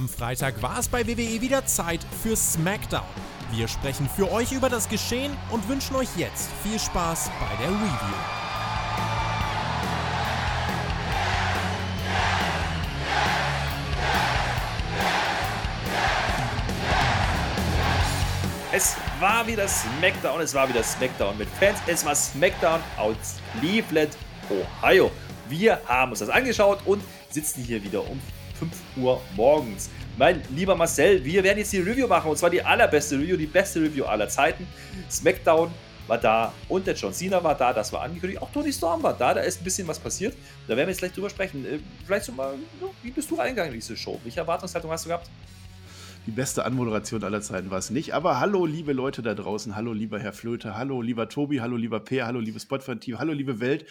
Am Freitag war es bei WWE wieder Zeit für SmackDown. Wir sprechen für euch über das Geschehen und wünschen euch jetzt viel Spaß bei der Review. Es war wieder SmackDown, es war wieder SmackDown mit Fans, es war SmackDown aus Cleveland, Ohio. Wir haben uns das angeschaut und sitzen hier wieder um 5 Uhr morgens. Mein lieber Marcel, wir werden jetzt die Review machen und zwar die allerbeste Review, die beste Review aller Zeiten. SmackDown war da und der John Cena war da, das war angekündigt. Auch Tony Storm war da, da ist ein bisschen was passiert. Da werden wir jetzt gleich drüber sprechen. Äh, vielleicht so mal, wie bist du reingegangen in diese Show? Welche Erwartungshaltung hast du gehabt? Die beste Anmoderation aller Zeiten war es nicht. Aber hallo, liebe Leute da draußen. Hallo, lieber Herr Flöte. Hallo, lieber Tobi. Hallo, lieber Peer. Hallo, liebes Spotfan-Team. Hallo, liebe Welt.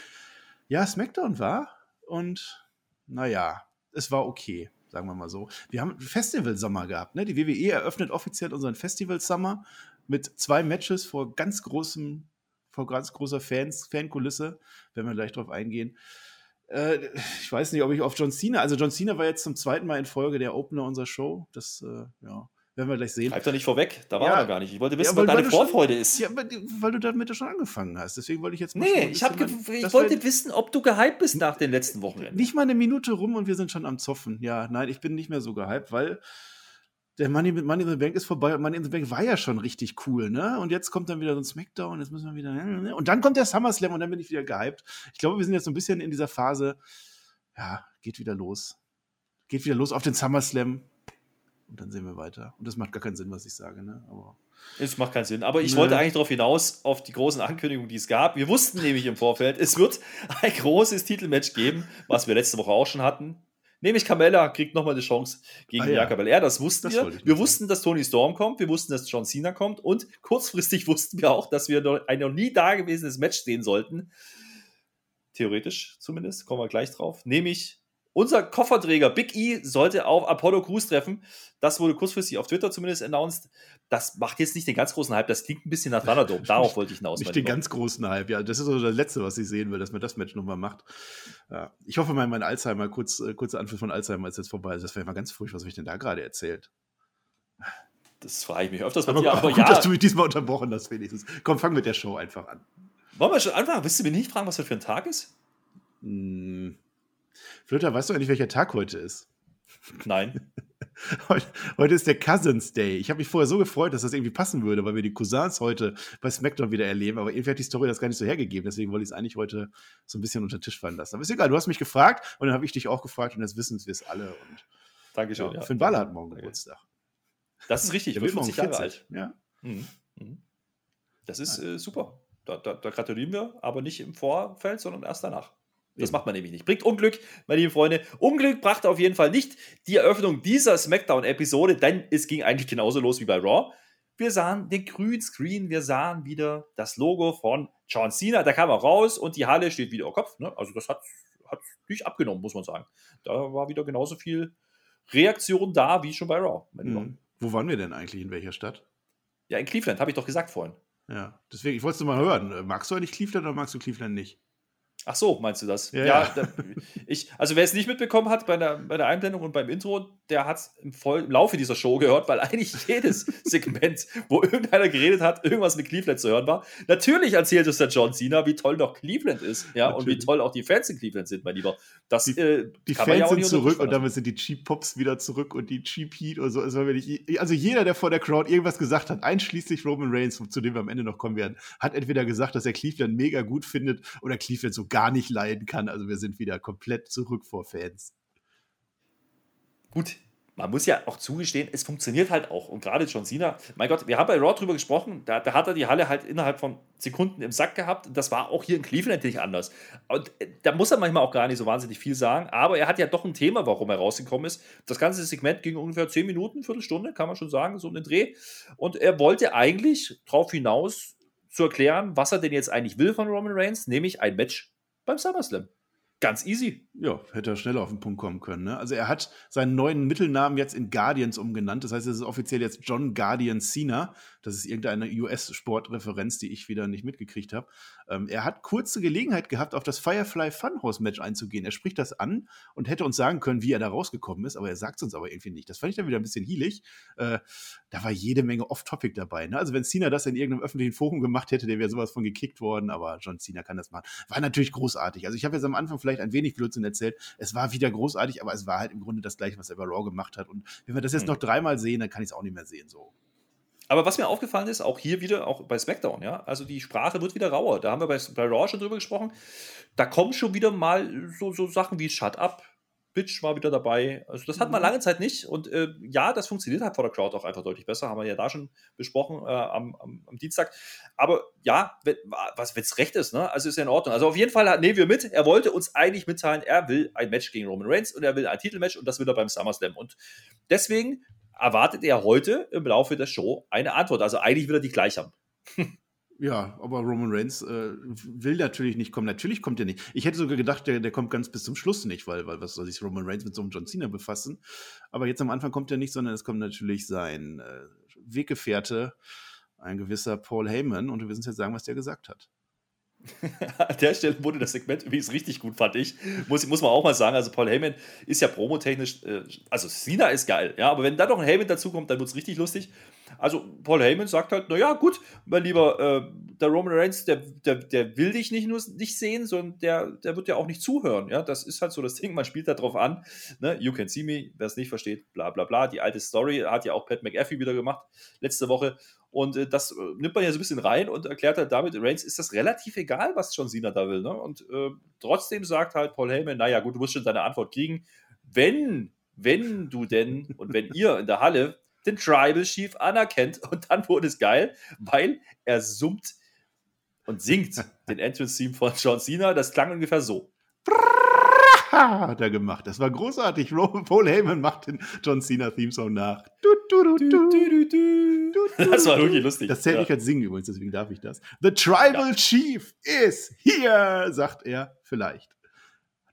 Ja, SmackDown war und naja, es war okay, sagen wir mal so. Wir haben Festival-Sommer gehabt. Ne? Die WWE eröffnet offiziell unseren Festival-Sommer mit zwei Matches vor ganz großem, vor ganz großer Fans, Fankulisse. Werden wir gleich drauf eingehen. Äh, ich weiß nicht, ob ich auf John Cena, also John Cena war jetzt zum zweiten Mal in Folge der Opener unserer Show. Das, äh, ja, werden wir gleich sehen. Bleib doch nicht vorweg, da war ja, er gar nicht. Ich wollte wissen, ja, weil, was deine Vorfreude schon, ist. Ja, weil du damit schon angefangen hast. Deswegen wollte ich jetzt mal Nee, ich, hab ich wollte wissen, ob du gehypt bist nach den letzten Wochen. Nicht mal eine Minute rum und wir sind schon am Zoffen. Ja, nein, ich bin nicht mehr so gehypt, weil der Money, Money in the Bank ist vorbei und Money in the Bank war ja schon richtig cool, ne? Und jetzt kommt dann wieder so ein Smackdown, jetzt müssen wir wieder. Ne? Und dann kommt der SummerSlam und dann bin ich wieder gehypt. Ich glaube, wir sind jetzt so ein bisschen in dieser Phase, ja, geht wieder los. Geht wieder los auf den SummerSlam. Und dann sehen wir weiter. Und das macht gar keinen Sinn, was ich sage, ne? Aber es macht keinen Sinn. Aber ich ne. wollte eigentlich darauf hinaus, auf die großen Ankündigungen, die es gab. Wir wussten nämlich im Vorfeld, es wird ein großes Titelmatch geben, was wir letzte Woche auch schon hatten. Nämlich Carmella kriegt nochmal eine Chance gegen ah, ja. Bianca Belair. Das wussten das wir. Wir wussten, dass Tony Storm kommt. Wir wussten, dass John Cena kommt. Und kurzfristig wussten wir auch, dass wir ein noch nie dagewesenes Match sehen sollten. Theoretisch zumindest. Kommen wir gleich drauf. Nämlich unser Kofferträger Big E sollte auf Apollo Crews treffen. Das wurde kurzfristig auf Twitter zumindest announced. Das macht jetzt nicht den ganz großen Hype. Das klingt ein bisschen nach Thunderdome. Darauf wollte ich hinaus. Nicht den ganz großen Hype. Ja, das ist so das Letzte, was ich sehen will, dass man das Match nochmal macht. Ja. Ich hoffe mal, mein Alzheimer, kurz, äh, kurzer Anflug von Alzheimer ist jetzt vorbei. Das wäre mal ganz furchtbar. Was habe ich denn da gerade erzählt? Das frage ich mich öfters. Aber, dir, aber gut, ja. dass du mich diesmal unterbrochen hast, wenigstens. Komm, fang mit der Show einfach an. Wollen wir schon anfangen? Willst du mir nicht fragen, was das für ein Tag ist? Hm. Flöter, weißt du eigentlich, welcher Tag heute ist? Nein. Heute, ist der Cousins Day. Ich habe mich vorher so gefreut, dass das irgendwie passen würde, weil wir die Cousins heute bei SmackDown wieder erleben. Aber irgendwie hat die Story das gar nicht so hergegeben. Deswegen wollte ich es eigentlich heute so ein bisschen unter den Tisch fallen lassen. Aber ist egal, du hast mich gefragt und dann habe ich dich auch gefragt und jetzt wissen wir es alle. Und, Dankeschön. Ja, Finn Balor hat morgen Geburtstag. Das ist richtig, der wird 50 Jahre alt. Ja. Mhm. Mhm. Das ist äh, super. Da, da, da gratulieren wir, aber nicht im Vorfeld, sondern erst danach. Das macht man nämlich nicht. Bringt Unglück, meine lieben Freunde. Unglück brachte auf jeden Fall nicht die Eröffnung dieser SmackDown-Episode, denn es ging eigentlich genauso los wie bei Raw. Wir sahen den grünen Screen, wir sahen wieder das Logo von John Cena. Da kam er raus und die Halle steht wieder auf Kopf. Ne? Also, das hat, hat nicht abgenommen, muss man sagen. Da war wieder genauso viel Reaktion da wie schon bei Raw. Mhm. Wo waren wir denn eigentlich? In welcher Stadt? Ja, in Cleveland, habe ich doch gesagt vorhin. Ja, deswegen, ich wollte es mal hören. Magst du eigentlich Cleveland oder magst du Cleveland nicht? Ach so, meinst du das? Ja, ja da, ich, also wer es nicht mitbekommen hat bei der, bei der Einblendung und beim Intro, der hat es im, im, Laufe dieser Show gehört, weil eigentlich jedes Segment, wo irgendeiner geredet hat, irgendwas mit Cleveland zu hören war. Natürlich erzählt es der John Cena, wie toll doch Cleveland ist, ja, Natürlich. und wie toll auch die Fans in Cleveland sind, mein Lieber. Das, die, äh, die Fans ja sind zurück und damit sind die Cheap Pops wieder zurück und die Cheap Heat und so. Also, also jeder, der vor der Crowd irgendwas gesagt hat, einschließlich Roman Reigns, zu dem wir am Ende noch kommen werden, hat entweder gesagt, dass er Cleveland mega gut findet oder Cleveland so gar nicht leiden kann. Also wir sind wieder komplett zurück vor Fans. Gut, man muss ja auch zugestehen, es funktioniert halt auch. Und gerade John Cena, mein Gott, wir haben bei Raw drüber gesprochen, da, da, hat er die Halle halt innerhalb von Sekunden im Sack gehabt. Das war auch hier in Cleveland nicht anders. Und äh, da muss er manchmal auch gar nicht so wahnsinnig viel sagen. Aber er hat ja doch ein Thema, warum er rausgekommen ist. Das ganze Segment ging ungefähr 10 Minuten, Viertelstunde, kann man schon sagen, so um den Dreh. Und er wollte eigentlich darauf hinaus zu erklären, was er denn jetzt eigentlich will von Roman Reigns, nämlich ein Match beim SummerSlam. Ganz easy. Ja, hätte er schneller auf den Punkt kommen können. Ne? Also er hat seinen neuen Mittelnamen jetzt in Guardians umgenannt. Das heißt, es ist offiziell jetzt John Guardian Cena. Das ist irgendeine US-Sportreferenz, die ich wieder nicht mitgekriegt habe. Ähm, er hat kurze Gelegenheit gehabt, auf das Firefly Funhouse-Match einzugehen. Er spricht das an und hätte uns sagen können, wie er da rausgekommen ist, aber er sagt es uns aber irgendwie nicht. Das fand ich dann wieder ein bisschen hielig. Äh, da war jede Menge Off-Topic dabei. Ne? Also wenn Cena das in irgendeinem öffentlichen Forum gemacht hätte, der wäre sowas von gekickt worden, aber John Cena kann das machen. War natürlich großartig. Also ich habe jetzt am Anfang vielleicht ein wenig Blödsinn erzählt. Es war wieder großartig, aber es war halt im Grunde das gleiche, was er bei Raw gemacht hat. Und wenn wir das jetzt mhm. noch dreimal sehen, dann kann ich es auch nicht mehr sehen. So. Aber was mir aufgefallen ist, auch hier wieder, auch bei SmackDown, ja, also die Sprache wird wieder rauer. Da haben wir bei, bei Raw schon drüber gesprochen. Da kommen schon wieder mal so, so Sachen wie Shut Up, Bitch war wieder dabei. Also das hat man mhm. lange Zeit nicht. Und äh, ja, das funktioniert halt vor der Crowd auch einfach deutlich besser. Haben wir ja da schon besprochen äh, am, am, am, Dienstag. Aber ja, wenn es recht ist, ne? Also ist ja in Ordnung. Also auf jeden Fall nehmen wir mit. Er wollte uns eigentlich mitteilen, er will ein Match gegen Roman Reigns und er will ein Titelmatch und das will er beim SummerSlam. Und deswegen erwartet er heute im Laufe der Show eine Antwort. Also eigentlich will er die gleich haben. Ja, aber Roman Reigns äh, will natürlich nicht kommen. Natürlich kommt er nicht. Ich hätte sogar gedacht, der, der kommt ganz bis zum Schluss nicht, weil, weil was soll sich Roman Reigns mit so einem John Cena befassen? Aber jetzt am Anfang kommt er nicht, sondern es kommt natürlich sein äh, Weggefährte, ein gewisser Paul Heyman. Und wir wissen jetzt sagen, was der gesagt hat. An der Stelle wurde das Segment übrigens richtig gut, fand ich. Muss, muss man auch mal sagen. Also, Paul Heyman ist ja promotechnisch, äh, also Cena ist geil, ja, aber wenn da noch ein Heyman dazukommt, dann wird es richtig lustig. Also Paul Heyman sagt halt, naja, gut, mein Lieber, äh, der Roman Reigns, der, der, der will dich nicht nur nicht sehen, sondern der, der wird ja auch nicht zuhören. Ja, das ist halt so das Ding, man spielt da drauf an. Ne? You can see me, wer es nicht versteht, bla bla bla. Die alte Story hat ja auch Pat McAfee wieder gemacht letzte Woche. Und äh, das äh, nimmt man ja so ein bisschen rein und erklärt halt damit, Reigns ist das relativ egal, was John Cena da will. Ne? Und äh, trotzdem sagt halt Paul Heyman, naja, gut, du musst schon deine Antwort kriegen. Wenn, wenn du denn und wenn ihr in der Halle den Tribal Chief anerkennt. Und dann wurde es geil, weil er summt und singt den Entrance-Theme von John Cena. Das klang ungefähr so. hat er gemacht. Das war großartig. Paul Heyman macht den John Cena Theme Song nach. Das war wirklich lustig. Das zählt ja. nicht als Singen übrigens, deswegen darf ich das. The Tribal ja. Chief is here, sagt er vielleicht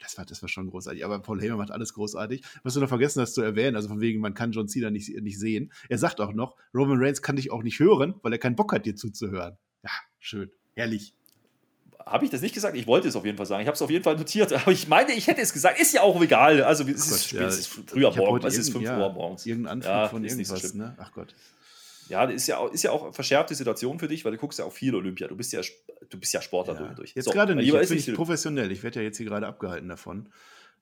das war, das war schon großartig. Aber Paul Heyman macht alles großartig. Was du noch vergessen hast zu erwähnen, also von wegen, man kann John Cena nicht, nicht sehen. Er sagt auch noch, Roman Reigns kann dich auch nicht hören, weil er keinen Bock hat, dir zuzuhören. Ja, schön. Herrlich. Habe ich das nicht gesagt? Ich wollte es auf jeden Fall sagen. Ich habe es auf jeden Fall notiert. Aber ich meine, ich hätte es gesagt. Ist ja auch egal. Also, es ist, Gott, ja, es ist früher morgens. Es ist 5 Uhr morgens. Irgendein Anfang ja, von irgendwas, so ne? Ach Gott. Ja, ist ja, auch, ist ja auch eine verschärfte Situation für dich, weil du guckst ja auch viel Olympia. Du bist ja, du bist ja Sportler ja. durch. Jetzt so, gerade nicht. Jetzt bin ich professionell. Ich werde ja jetzt hier gerade abgehalten davon.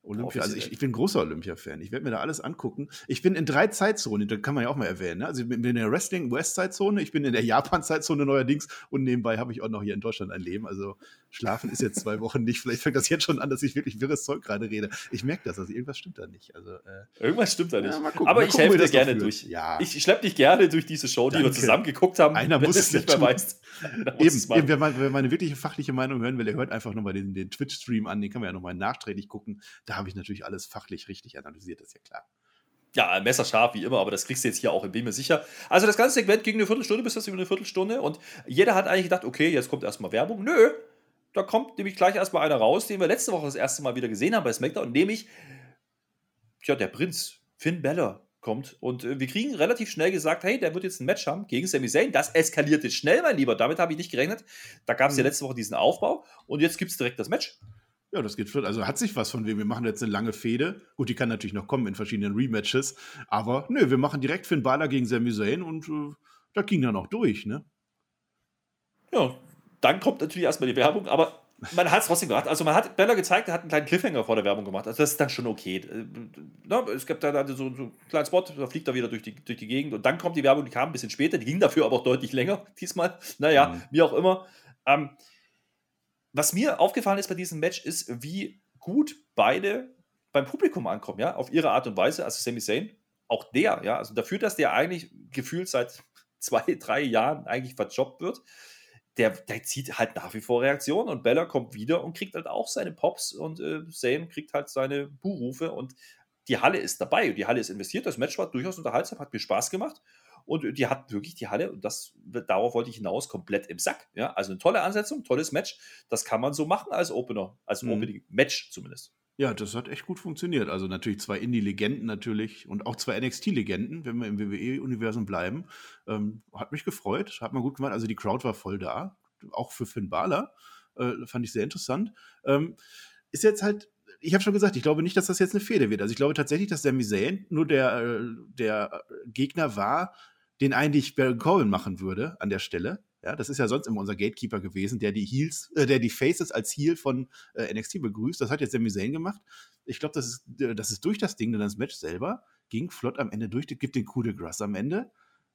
Olympia, also ich, ich bin großer Olympia-Fan. Ich werde mir da alles angucken. Ich bin in drei Zeitzonen, das kann man ja auch mal erwähnen. Ne? Also ich bin in der Wrestling-West-Zeitzone, ich bin in der Japan-Zeitzone neuerdings und nebenbei habe ich auch noch hier in Deutschland ein Leben. Also schlafen ist jetzt zwei Wochen nicht. Vielleicht fängt das jetzt schon an, dass ich wirklich wirres Zeug gerade rede. Ich merke das, also irgendwas stimmt da nicht. Also, äh, irgendwas stimmt da nicht. Ja, gucken, Aber ich helfe dir gerne durch. Ja. Ich schleppe dich gerne durch diese Show, die Danke. wir zusammen geguckt haben. Einer muss es nicht mehr weißt. Eben, eben wer, meine, wer, meine wirkliche fachliche Meinung hören will, der hört einfach nochmal den, den Twitch-Stream an. Den kann man ja nochmal nachträglich gucken. Da habe ich natürlich alles fachlich richtig analysiert, das ist ja klar. Ja, messerscharf wie immer, aber das kriegst du jetzt hier auch, bin mir sicher. Also das ganze Segment ging eine Viertelstunde bis das über eine Viertelstunde und jeder hat eigentlich gedacht, okay, jetzt kommt erstmal Werbung. Nö, da kommt nämlich gleich erstmal einer raus, den wir letzte Woche das erste Mal wieder gesehen haben bei SmackDown, nämlich ja, der Prinz, Finn Balor kommt und äh, wir kriegen relativ schnell gesagt, hey, der wird jetzt ein Match haben gegen Sami Zayn. Das eskalierte schnell, mein Lieber. Damit habe ich nicht gerechnet. Da gab es mhm. ja letzte Woche diesen Aufbau und jetzt gibt es direkt das Match. Ja, das geht flott. Also hat sich was von wem. Wir machen jetzt eine lange Fehde. Gut, die kann natürlich noch kommen in verschiedenen Rematches. Aber nö, wir machen direkt Finn Balor gegen Sami Zayn und äh, das ging dann auch durch, ne? Ja, dann kommt natürlich erstmal die Werbung, aber man hat es trotzdem gemacht. Also man hat Bella gezeigt, er hat einen kleinen Cliffhanger vor der Werbung gemacht. Also das ist dann schon okay. Äh, ne, es gibt da so, so einen kleinen Spot, da fliegt er wieder durch die, durch die Gegend und dann kommt die Werbung, die kam ein bisschen später, die ging dafür aber auch deutlich länger diesmal. Naja, mhm. wie auch immer. Ähm, was mir aufgefallen ist bei diesem Match, ist, wie gut beide beim Publikum ankommen, ja, auf ihre Art und Weise. Also Sami Zayn, auch der, ja, also dafür, dass der eigentlich gefühlt seit zwei, drei Jahren eigentlich verjobbt wird, der, der zieht halt nach wie vor Reaktionen und Bella kommt wieder und kriegt halt auch seine Pops und äh, Zayn kriegt halt seine Buhrufe und die Halle ist dabei und die Halle ist investiert. Das Match war durchaus unterhaltsam, hat mir Spaß gemacht. Und die hat wirklich die Halle, und das, darauf wollte ich hinaus, komplett im Sack. Ja, also eine tolle Ansetzung, tolles Match. Das kann man so machen als Opener, als mhm. Opening-Match zumindest. Ja, das hat echt gut funktioniert. Also natürlich zwei Indie-Legenden natürlich und auch zwei NXT-Legenden, wenn wir im WWE-Universum bleiben. Ähm, hat mich gefreut, hat man gut gemacht. Also die Crowd war voll da, auch für Finn Balor. Äh, fand ich sehr interessant. Ähm, ist jetzt halt, ich habe schon gesagt, ich glaube nicht, dass das jetzt eine Fehde wird. Also ich glaube tatsächlich, dass Sami Zayn nur der, äh, der Gegner war, den eigentlich Baron Corbin machen würde an der Stelle. Ja, das ist ja sonst immer unser Gatekeeper gewesen, der die Heels, äh, der die Faces als Heel von äh, NXT begrüßt. Das hat jetzt Sami Zayn gemacht. Ich glaube, das ist, das ist durch das Ding, denn das Match selber ging flott am Ende durch, gibt den Coup de Grace am Ende.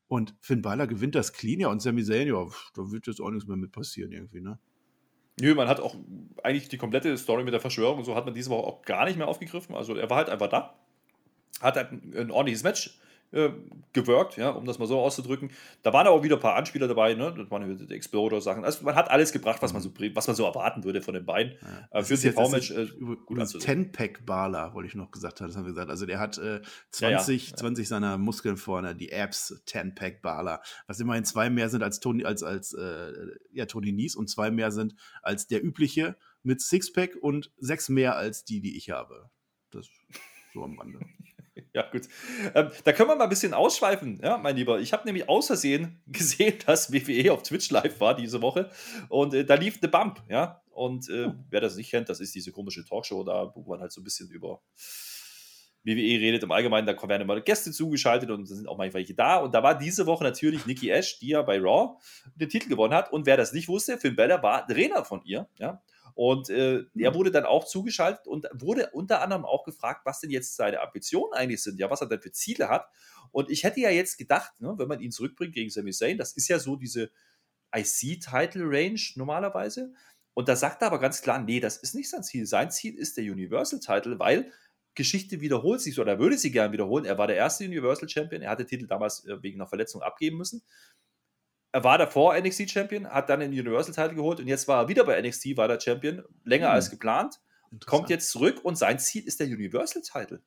Und Finn Balor gewinnt das clean, ja, und Sami Zayn, ja, da wird jetzt auch nichts mehr mit passieren irgendwie, ne? Nö, man hat auch eigentlich die komplette Story mit der Verschwörung und so hat man diese Woche auch gar nicht mehr aufgegriffen. Also er war halt einfach da, hat halt ein ordentliches Match äh, gewirkt, ja, um das mal so auszudrücken. Da waren aber wieder ein paar Anspieler dabei, ne? Das waren die Explorer-Sachen. Also man hat alles gebracht, was man so, was man so erwarten würde von den beiden. Ja. Äh, für TV-Match äh, gut 10-Pack Bala, wollte ich noch gesagt haben, das haben wir gesagt. Also der hat äh, 20, ja, ja. 20 seiner Muskeln vorne, die Abs 10-Pack Bala, was immerhin zwei mehr sind als Tony, als, als äh, ja, Tony Nies und zwei mehr sind als der übliche mit Sixpack und sechs mehr als die, die ich habe. Das so am Rande. Ja, gut. Ähm, da können wir mal ein bisschen ausschweifen, ja, mein Lieber. Ich habe nämlich aus Versehen gesehen, dass WWE auf Twitch live war diese Woche und äh, da lief The Bump, ja. Und äh, hm. wer das nicht kennt, das ist diese komische Talkshow da, wo man halt so ein bisschen über WWE redet im Allgemeinen, da werden immer Gäste zugeschaltet und sind auch manchmal welche da. Und da war diese Woche natürlich Nikki Ash, die ja bei Raw den Titel gewonnen hat. Und wer das nicht wusste, Finn Bella war Trainer von ihr, ja. Und äh, er wurde dann auch zugeschaltet und wurde unter anderem auch gefragt, was denn jetzt seine Ambitionen eigentlich sind, ja, was er denn für Ziele hat. Und ich hätte ja jetzt gedacht, ne, wenn man ihn zurückbringt gegen Sami Zayn, das ist ja so diese IC-Title-Range normalerweise. Und da sagt er aber ganz klar, nee, das ist nicht sein Ziel. Sein Ziel ist der Universal-Title, weil Geschichte wiederholt sich, oder würde sie gerne wiederholen. Er war der erste Universal Champion, er hatte den Titel damals äh, wegen einer Verletzung abgeben müssen er war davor NXT Champion, hat dann den Universal Title geholt und jetzt war er wieder bei NXT, war der Champion, länger hm. als geplant, kommt jetzt zurück und sein Ziel ist der Universal Title.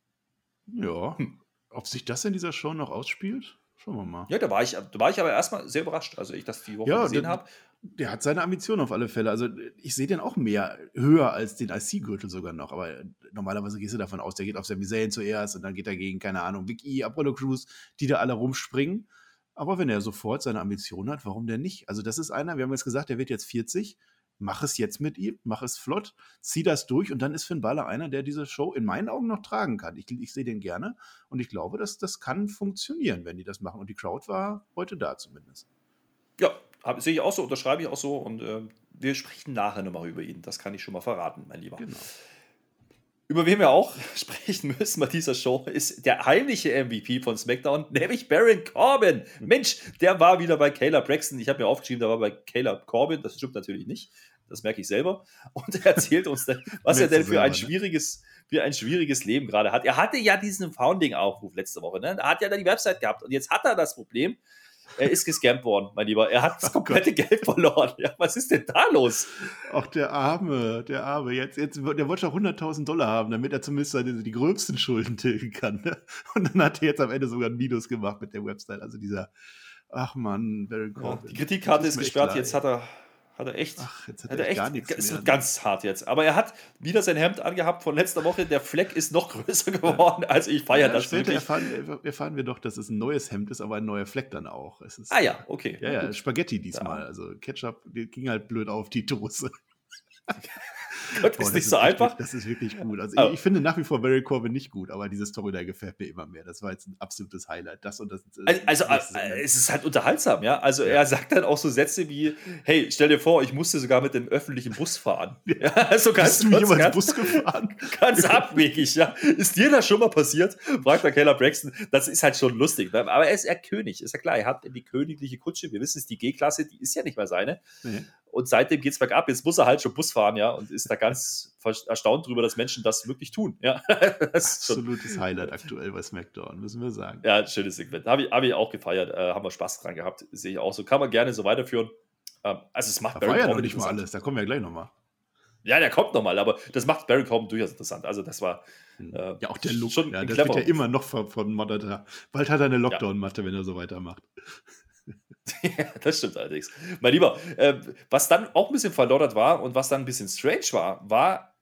Ja. Hm. Ob sich das in dieser Show noch ausspielt? Schauen wir mal. Ja, da war ich, da war ich aber erstmal sehr überrascht, also ich das die Woche ja, gesehen habe. Der hat seine Ambition auf alle Fälle. Also ich sehe den auch mehr höher als den IC-Gürtel sogar noch. Aber normalerweise gehst du davon aus, der geht auf Sami Zayn zuerst und dann geht er gegen, keine Ahnung, E, Apollo Crews, die da alle rumspringen. Aber wenn er sofort seine Ambition hat, warum denn nicht? Also, das ist einer, wir haben jetzt gesagt, der wird jetzt 40. Mach es jetzt mit ihm, mach es flott, zieh das durch und dann ist Finn Balor einer, der diese Show in meinen Augen noch tragen kann. Ich, ich sehe den gerne und ich glaube, dass das kann funktionieren, wenn die das machen. Und die Crowd war heute da zumindest. Ja, sehe ich auch so, unterschreibe ich auch so und äh, wir sprechen nachher nochmal über ihn. Das kann ich schon mal verraten, mein Lieber. Genau. Über wen wir auch sprechen müssen bei dieser Show, ist der heimliche MVP von SmackDown, nämlich Baron Corbin. Mensch, der war wieder bei Caleb Braxton. Ich habe mir aufgeschrieben, der war bei Caleb Corbin. Das stimmt natürlich nicht. Das merke ich selber. Und er erzählt uns, dann, was er denn für ein schwieriges, für ein schwieriges Leben gerade hat. Er hatte ja diesen Founding-Aufruf letzte Woche. Ne? Er hat ja dann die Website gehabt. Und jetzt hat er das Problem, er ist gescampt worden, mein Lieber. Er hat das oh komplette oh Geld verloren. Ja, was ist denn da los? Ach, der Arme, der Arme. Jetzt, jetzt, der wollte schon 100.000 Dollar haben, damit er zumindest seine, die gröbsten Schulden tilgen kann. Ne? Und dann hat er jetzt am Ende sogar ein Minus gemacht mit der Website. Also dieser, ach Mann, Baron Corbin. Ja, die Kreditkarte ist gesperrt. Jetzt hat er hat er echt. Ach, jetzt hat, hat er, echt, gar nichts Es wird ganz hart jetzt. Aber er hat wieder sein Hemd angehabt von letzter Woche. Der Fleck ist noch größer geworden. Also ich feiere ja, das später erfahren, erfahren, wir doch, dass es ein neues Hemd ist, aber ein neuer Fleck dann auch. Ist, ah ja, okay. Ja, ja, Spaghetti diesmal. Ja. Also Ketchup ging halt blöd auf die Dose. Gott, Boah, ist nicht so wirklich, einfach. Das ist wirklich gut. Also oh. ich, ich, finde nach wie vor Barry Corbin nicht gut, aber diese Story da gefällt mir immer mehr. Das war jetzt ein absolutes Highlight. Das und das. Also, also es ist halt unterhaltsam, ja. Also ja. er sagt dann auch so Sätze wie: Hey, stell dir vor, ich musste sogar mit dem öffentlichen Bus fahren. Ja, also ganz Bist du jemals Bus gefahren? Ganz abwegig, ja. Ist dir das schon mal passiert? Fragt der Keller Braxton. Das ist halt schon lustig. Ne? Aber er ist ja König, ist ja klar. Er hat die königliche Kutsche. Wir wissen es, die G-Klasse, die ist ja nicht mehr seine. Nee. Und seitdem geht es bergab. Jetzt muss er halt schon Bus fahren, ja, und ist da ganz erstaunt drüber, dass Menschen das wirklich tun. Ja, Absolutes Highlight aktuell bei SmackDown, müssen wir sagen. Ja, schönes Segment. Habe ich, hab ich auch gefeiert. Äh, haben wir Spaß dran gehabt. Sehe ich auch so. Kann man gerne so weiterführen. Ähm, also, es macht da Barry war ja noch nicht mal alles. Da kommen wir ja gleich nochmal. Ja, der kommt nochmal, aber das macht Barry Corbin durchaus interessant. Also, das war. Hm. Äh, ja, auch der Look. Schon ja, das wird ja immer noch vermoddert. Bald hat er eine Lockdown-Matte, ja. wenn er so weitermacht. ja, das stimmt allerdings. Mein Lieber, äh, was dann auch ein bisschen verloddert war und was dann ein bisschen strange war, war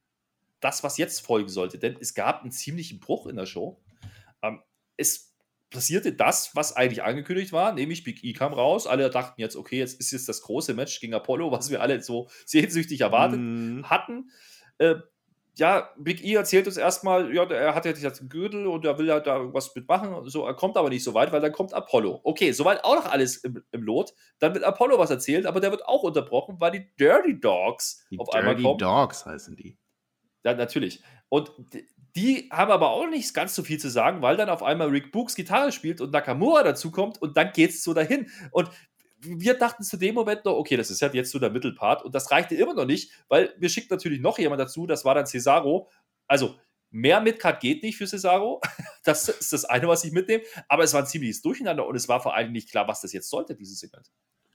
das, was jetzt folgen sollte. Denn es gab einen ziemlichen Bruch in der Show. Ähm, es passierte das, was eigentlich angekündigt war, nämlich Big E kam raus. Alle dachten jetzt, okay, jetzt ist jetzt das große Match gegen Apollo, was wir alle so sehnsüchtig erwartet mm. hatten. Äh, ja, Big E erzählt uns erstmal, ja, er hat jetzt einen Gürtel und er will ja da irgendwas mitmachen. So, er kommt aber nicht so weit, weil dann kommt Apollo. Okay, soweit auch noch alles im, im Lot. Dann wird Apollo was erzählt, aber der wird auch unterbrochen, weil die Dirty Dogs die auf Dirty einmal kommen. Dirty Dogs heißen die. Ja, natürlich. Und die haben aber auch nicht ganz so viel zu sagen, weil dann auf einmal Rick Books Gitarre spielt und Nakamura dazukommt und dann geht es so dahin. Und wir dachten zu dem Moment noch, okay, das ist halt jetzt so der Mittelpart und das reichte immer noch nicht, weil wir schicken natürlich noch jemand dazu, das war dann Cesaro. Also mehr Midcard geht nicht für Cesaro. Das ist das eine, was ich mitnehme. Aber es war ein ziemliches Durcheinander und es war vor allem nicht klar, was das jetzt sollte, dieses Segment.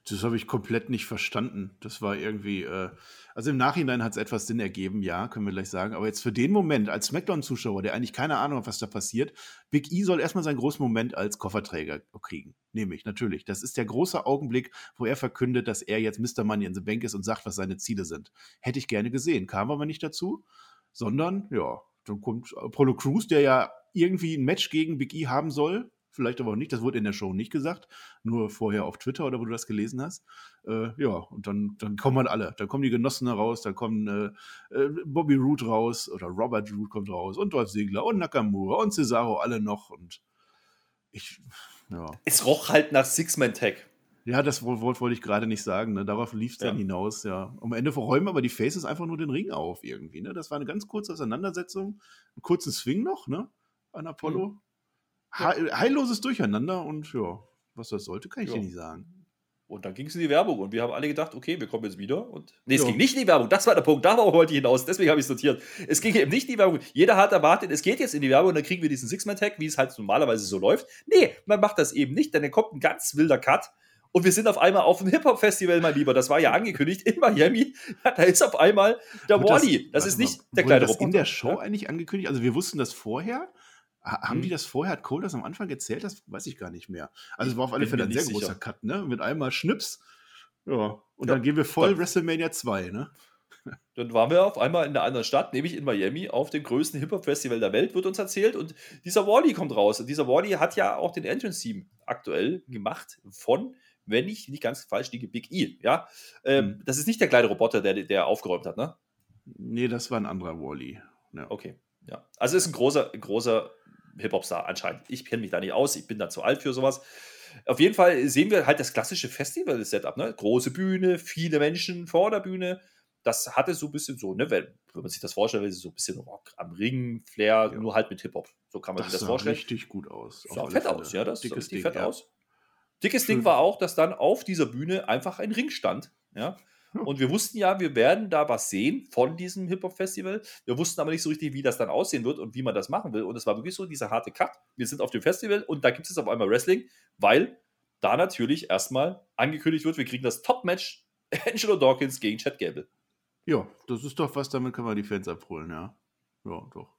Das habe ich komplett nicht verstanden. Das war irgendwie, äh, also im Nachhinein hat es etwas Sinn ergeben, ja, können wir gleich sagen. Aber jetzt für den Moment als SmackDown-Zuschauer, der eigentlich keine Ahnung hat, was da passiert, Big E soll erstmal seinen großen Moment als Kofferträger kriegen. Nehme ich, natürlich. Das ist der große Augenblick, wo er verkündet, dass er jetzt Mr. Money in the Bank ist und sagt, was seine Ziele sind. Hätte ich gerne gesehen, kam aber nicht dazu, sondern, ja, dann kommt Apollo Crews, der ja irgendwie ein Match gegen Big E haben soll, vielleicht aber auch nicht. Das wurde in der Show nicht gesagt, nur vorher auf Twitter oder wo du das gelesen hast. Äh, ja, und dann, dann kommen halt alle. Dann kommen die Genossen raus, dann kommen äh, äh, Bobby Root raus oder Robert Root kommt raus und Dolph Ziegler und Nakamura und Cesaro alle noch und ich, ja. Es roch halt nach Six-Man-Tag. Ja, das wollte wollt ich gerade nicht sagen. Ne? Darauf lief es ja. dann hinaus, ja. Am Ende verräumen aber die Faces einfach nur den Ring auf irgendwie. Ne? Das war eine ganz kurze Auseinandersetzung, einen kurzen Swing noch, ne? An Apollo. Mhm heilloses Durcheinander und ja, was das sollte, kann ich ja. dir nicht sagen. Und dann ging es in die Werbung und wir haben alle gedacht, okay, wir kommen jetzt wieder. Und nee, es ja. ging nicht in die Werbung, das war der Punkt, darauf wollte ich hinaus, deswegen habe ich es notiert. Es ging eben nicht in die Werbung. Jeder hat erwartet, es geht jetzt in die Werbung und dann kriegen wir diesen Six-Man-Tag, wie es halt normalerweise so läuft. Nee, man macht das eben nicht, denn dann kommt ein ganz wilder Cut und wir sind auf einmal auf dem Hip-Hop-Festival, mein Lieber. Das war ja angekündigt in Miami. da ist auf einmal der Wally. Das, das ist nicht mal, der kleine Roboter. in der Show ja? eigentlich angekündigt? Also wir wussten das vorher, haben die hm. das vorher, hat Cole das am Anfang erzählt? Das weiß ich gar nicht mehr. Also es war auf alle Fälle ein sehr sicher. großer Cut, ne? Mit einmal Schnips. Ja. Und ja, dann gehen wir voll dann, WrestleMania 2, ne? Dann waren wir auf einmal in einer anderen Stadt, nämlich in Miami, auf dem größten Hip-Hop-Festival der Welt, wird uns erzählt. Und dieser Wally kommt raus. Und dieser Wally hat ja auch den Entrance-Team aktuell gemacht von, wenn ich nicht ganz falsch liege, Big E. Ja? Ähm, mhm. Das ist nicht der kleine Roboter, der, der aufgeräumt hat, ne? Nee, das war ein anderer Wally. Ja. Okay. Ja. Also ist ein großer, großer Hip-Hop-Star anscheinend. Ich kenne mich da nicht aus, ich bin da zu alt für sowas. Auf jeden Fall sehen wir halt das klassische Festival-Setup, ne? Große Bühne, viele Menschen vor der Bühne. Das hatte so ein bisschen so, ne, wenn, wenn man sich das vorstellt, so ein bisschen Rock am Ring, Flair, ja. nur halt mit Hip-Hop. So kann man das sich das vorstellen. richtig gut aus. Sah fett Fälle. aus, ja, das Dickes sah Ding, fett ja. aus. Dickes Schön. Ding war auch, dass dann auf dieser Bühne einfach ein Ring stand, ja. Und wir wussten ja, wir werden da was sehen von diesem Hip-Hop-Festival. Wir wussten aber nicht so richtig, wie das dann aussehen wird und wie man das machen will. Und es war wirklich so dieser harte Cut. Wir sind auf dem Festival und da gibt es auf einmal Wrestling, weil da natürlich erstmal angekündigt wird, wir kriegen das Top-Match Angelo Dawkins gegen Chad Gable. Ja, das ist doch was, damit können wir die Fans abholen, ja. Ja, doch.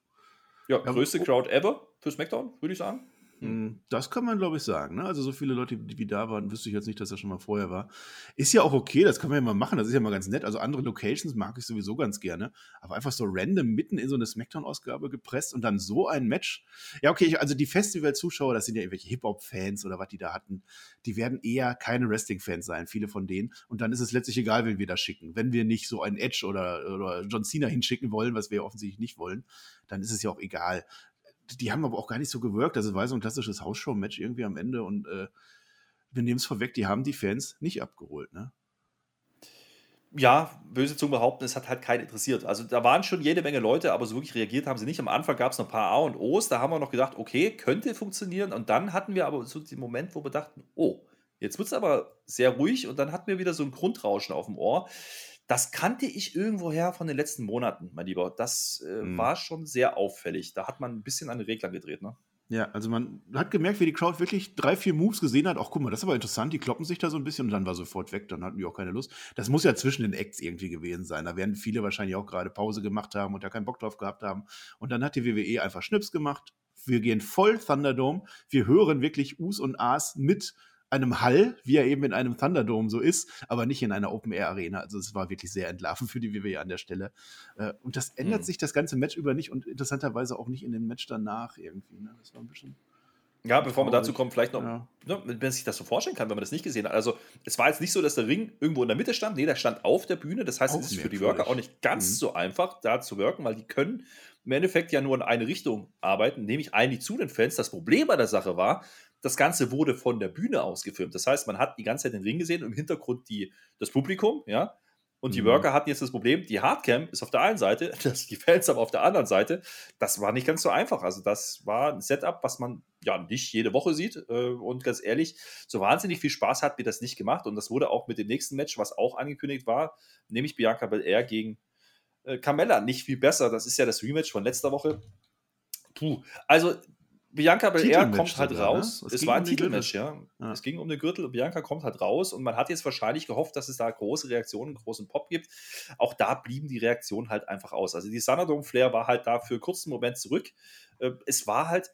Ja, größte ja. Crowd ever für SmackDown, würde ich sagen. Hm. Das kann man, glaube ich, sagen. Ne? Also so viele Leute, die, die da waren, wüsste ich jetzt nicht, dass er schon mal vorher war. Ist ja auch okay, das kann man ja mal machen, das ist ja mal ganz nett. Also andere Locations mag ich sowieso ganz gerne. Aber einfach so random mitten in so eine Smackdown-Ausgabe gepresst und dann so ein Match. Ja, okay, also die Festival-Zuschauer, das sind ja irgendwelche Hip-Hop-Fans oder was die da hatten, die werden eher keine Wrestling-Fans sein, viele von denen. Und dann ist es letztlich egal, wen wir da schicken. Wenn wir nicht so einen Edge oder, oder John Cena hinschicken wollen, was wir offensichtlich nicht wollen, dann ist es ja auch egal die haben aber auch gar nicht so gewirkt. Also war so ein klassisches Hausshow-Match irgendwie am Ende und äh, wir nehmen es vorweg, die haben die Fans nicht abgeholt, ne? Ja, böse Zungen behaupten, es hat halt keinen interessiert. Also da waren schon jede Menge Leute, aber so wirklich reagiert haben sie nicht. Am Anfang gab es noch ein paar A und O's, da haben wir noch gedacht, okay, könnte funktionieren. Und dann hatten wir aber so den Moment, wo wir dachten, oh, jetzt wird es aber sehr ruhig und dann hatten wir wieder so ein Grundrauschen auf dem Ohr. Das kannte ich irgendwoher von den letzten Monaten, mein Lieber. Das äh, mhm. war schon sehr auffällig. Da hat man ein bisschen an den Regler gedreht, ne? Ja, also man hat gemerkt, wie die Crowd wirklich drei, vier Moves gesehen hat. Ach, guck mal, das ist aber interessant. Die kloppen sich da so ein bisschen und dann war sofort weg. Dann hatten die auch keine Lust. Das muss ja zwischen den Acts irgendwie gewesen sein. Da werden viele wahrscheinlich auch gerade Pause gemacht haben und da keinen Bock drauf gehabt haben. Und dann hat die WWE einfach Schnips gemacht. Wir gehen voll Thunderdome. Wir hören wirklich Us und As mit einem Hall, wie er eben in einem Thunderdome so ist, aber nicht in einer Open-Air-Arena. Also es war wirklich sehr entlarvend für die WWE an der Stelle. Äh, und das ändert mhm. sich das ganze Match über nicht und interessanterweise auch nicht in dem Match danach irgendwie. Ne? Das war ein bisschen. Ja, bevor wir dazu kommen, vielleicht noch, ja. ne, wenn man sich das so vorstellen kann, wenn man das nicht gesehen hat. Also, es war jetzt nicht so, dass der Ring irgendwo in der Mitte stand. Nee, der stand auf der Bühne. Das heißt, auch es ist für die Worker auch nicht ganz mhm. so einfach, da zu wirken, weil die können im Endeffekt ja nur in eine Richtung arbeiten, nämlich eigentlich zu den Fans. Das Problem bei der Sache war, das Ganze wurde von der Bühne aus gefilmt. Das heißt, man hat die ganze Zeit den Ring gesehen und im Hintergrund die, das Publikum, ja. Und die mhm. Worker hatten jetzt das Problem, die Hardcam ist auf der einen Seite, das, die Fans aber auf der anderen Seite. Das war nicht ganz so einfach. Also, das war ein Setup, was man ja nicht jede Woche sieht. Äh, und ganz ehrlich, so wahnsinnig viel Spaß hat mir das nicht gemacht. Und das wurde auch mit dem nächsten Match, was auch angekündigt war, nämlich Bianca Belair gegen äh, Carmella, nicht viel besser. Das ist ja das Rematch von letzter Woche. Puh. Also, Bianca Belair kommt halt sogar, ne? raus. Ne? Es, es war ein Titelmatch, ja. ja. Es ging um den Gürtel und Bianca kommt halt raus und man hat jetzt wahrscheinlich gehofft, dass es da große Reaktionen, großen Pop gibt. Auch da blieben die Reaktionen halt einfach aus. Also die Sanadon-Flair war halt da für einen kurzen Moment zurück. Äh, es war halt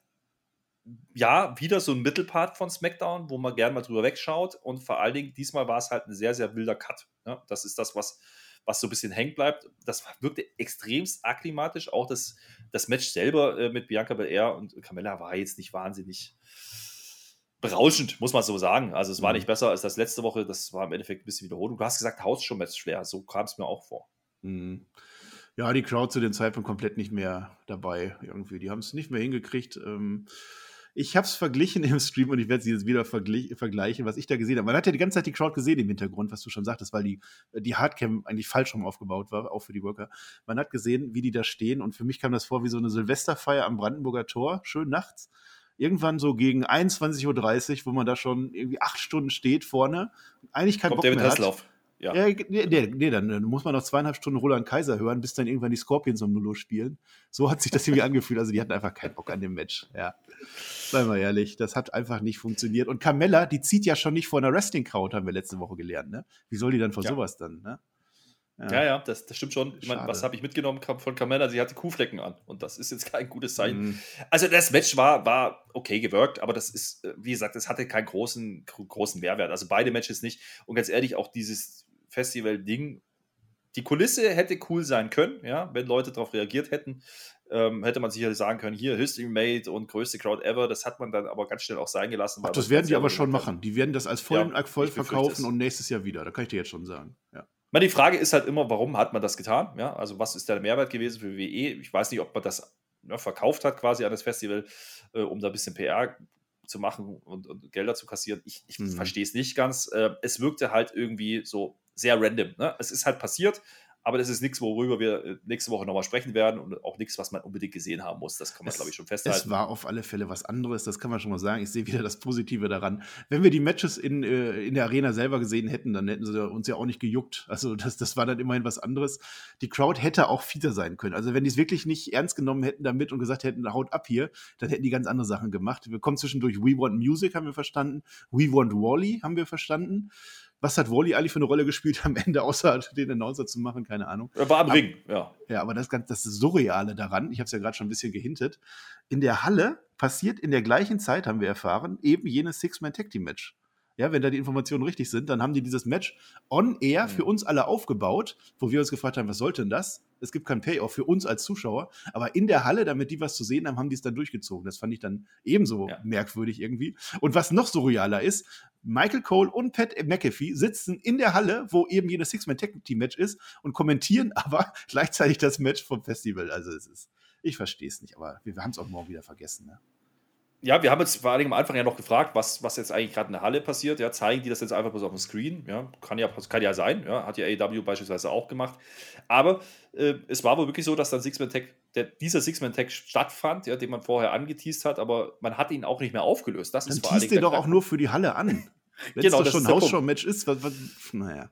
ja, wieder so ein Mittelpart von SmackDown, wo man gerne mal drüber wegschaut. Und vor allen Dingen, diesmal war es halt ein sehr, sehr wilder Cut. Ja, das ist das, was, was so ein bisschen hängen bleibt. Das wirkte extremst akklimatisch. Auch das, das Match selber äh, mit Bianca Belair und Carmella war jetzt nicht wahnsinnig berauschend, muss man so sagen. Also es war mhm. nicht besser als das letzte Woche. Das war im Endeffekt ein bisschen Wiederholung. Du hast gesagt, Haus schon Match schwer. So kam es mir auch vor. Mhm. Ja, die Crowd zu dem Zeitpunkt komplett nicht mehr dabei irgendwie. Die haben es nicht mehr hingekriegt. Ähm, ich habe es verglichen im Stream und ich werde sie jetzt wieder vergleichen, was ich da gesehen habe. Man hat ja die ganze Zeit die Crowd gesehen im Hintergrund, was du schon sagtest, weil die, die Hardcam eigentlich falsch rum aufgebaut war, auch für die Worker. Man hat gesehen, wie die da stehen und für mich kam das vor wie so eine Silvesterfeier am Brandenburger Tor, schön nachts. Irgendwann so gegen 21.30 Uhr, wo man da schon irgendwie acht Stunden steht vorne. Eigentlich kein Kommt Bock David mehr Hasselhoff. Ja. ja nee, nee, nee, dann muss man noch zweieinhalb Stunden Roland Kaiser hören, bis dann irgendwann die Scorpions um Nullo spielen. So hat sich das irgendwie angefühlt. Also die hatten einfach keinen Bock an dem Match. Ja. Seien wir ehrlich, das hat einfach nicht funktioniert. Und Carmella, die zieht ja schon nicht vor einer Wrestling-Crowd, haben wir letzte Woche gelernt. Ne? Wie soll die dann vor ja. sowas dann? Ne? Ja. ja, ja, das, das stimmt schon. Ich meine, was habe ich mitgenommen von Carmella? Sie hatte Kuhflecken an. Und das ist jetzt kein gutes Zeichen. Mhm. Also, das Match war, war okay gewirkt, aber das ist, äh, wie gesagt, es hatte keinen großen, großen Mehrwert. Also, beide Matches nicht. Und ganz ehrlich, auch dieses Festival-Ding. Die Kulisse hätte cool sein können, ja, wenn Leute darauf reagiert hätten. Ähm, hätte man sicherlich sagen können, hier History Made und größte Crowd ever. Das hat man dann aber ganz schnell auch sein gelassen. Ach, das werden die aber schon machen. Die werden das als vollen ja, voll verkaufen und nächstes Jahr wieder. Da kann ich dir jetzt schon sagen. Ja. Die Frage ist halt immer, warum hat man das getan? Ja, also was ist der Mehrwert gewesen für WWE? Ich weiß nicht, ob man das ne, verkauft hat quasi an das Festival, äh, um da ein bisschen PR zu machen und, und Gelder zu kassieren. Ich, ich mhm. verstehe es nicht ganz. Äh, es wirkte halt irgendwie so sehr random. Ne? Es ist halt passiert, aber das ist nichts, worüber wir äh, nächste Woche nochmal sprechen werden und auch nichts, was man unbedingt gesehen haben muss. Das kann man, glaube ich, schon festhalten. Es war auf alle Fälle was anderes, das kann man schon mal sagen. Ich sehe wieder das Positive daran. Wenn wir die Matches in, äh, in der Arena selber gesehen hätten, dann hätten sie uns ja auch nicht gejuckt. Also das, das war dann immerhin was anderes. Die Crowd hätte auch fieder sein können. Also wenn die es wirklich nicht ernst genommen hätten damit und gesagt hätten, haut ab hier, dann hätten die ganz andere Sachen gemacht. Wir kommen zwischendurch We Want Music, haben wir verstanden. We Want Wally, haben wir verstanden. Was hat Wally eigentlich für eine Rolle gespielt am Ende, außer den Announcer zu machen? Keine Ahnung. Er war am aber, Ring, ja. Ja, aber das, das Surreale daran, ich habe es ja gerade schon ein bisschen gehintet, in der Halle passiert in der gleichen Zeit, haben wir erfahren, eben jenes Six-Man-Tag-Team-Match. Ja, wenn da die Informationen richtig sind, dann haben die dieses Match on air für uns alle aufgebaut, wo wir uns gefragt haben, was sollte denn das? Es gibt kein Payoff für uns als Zuschauer, aber in der Halle, damit die was zu sehen haben, haben die es dann durchgezogen. Das fand ich dann ebenso ja. merkwürdig irgendwie. Und was noch surrealer ist, Michael Cole und Pat McAfee sitzen in der Halle, wo eben jedes Six-Man-Tag-Team-Match ist und kommentieren aber gleichzeitig das Match vom Festival. Also es ist, ich verstehe es nicht, aber wir haben es auch morgen wieder vergessen. Ne? Ja, wir haben jetzt vor allem am Anfang ja noch gefragt, was, was jetzt eigentlich gerade in der Halle passiert. Ja, zeigen die das jetzt einfach bloß auf dem Screen? Ja, kann ja, kann ja sein. Ja, hat ja AEW beispielsweise auch gemacht. Aber äh, es war wohl wirklich so, dass dann Six-Man-Tag, dieser Six-Man-Tag stattfand, ja, den man vorher angeteased hat, aber man hat ihn auch nicht mehr aufgelöst. Das dann ist vor allem. den doch auch nur für die Halle an. Wenn genau, es schon ein Hausshow-Match ist, was, was, naja.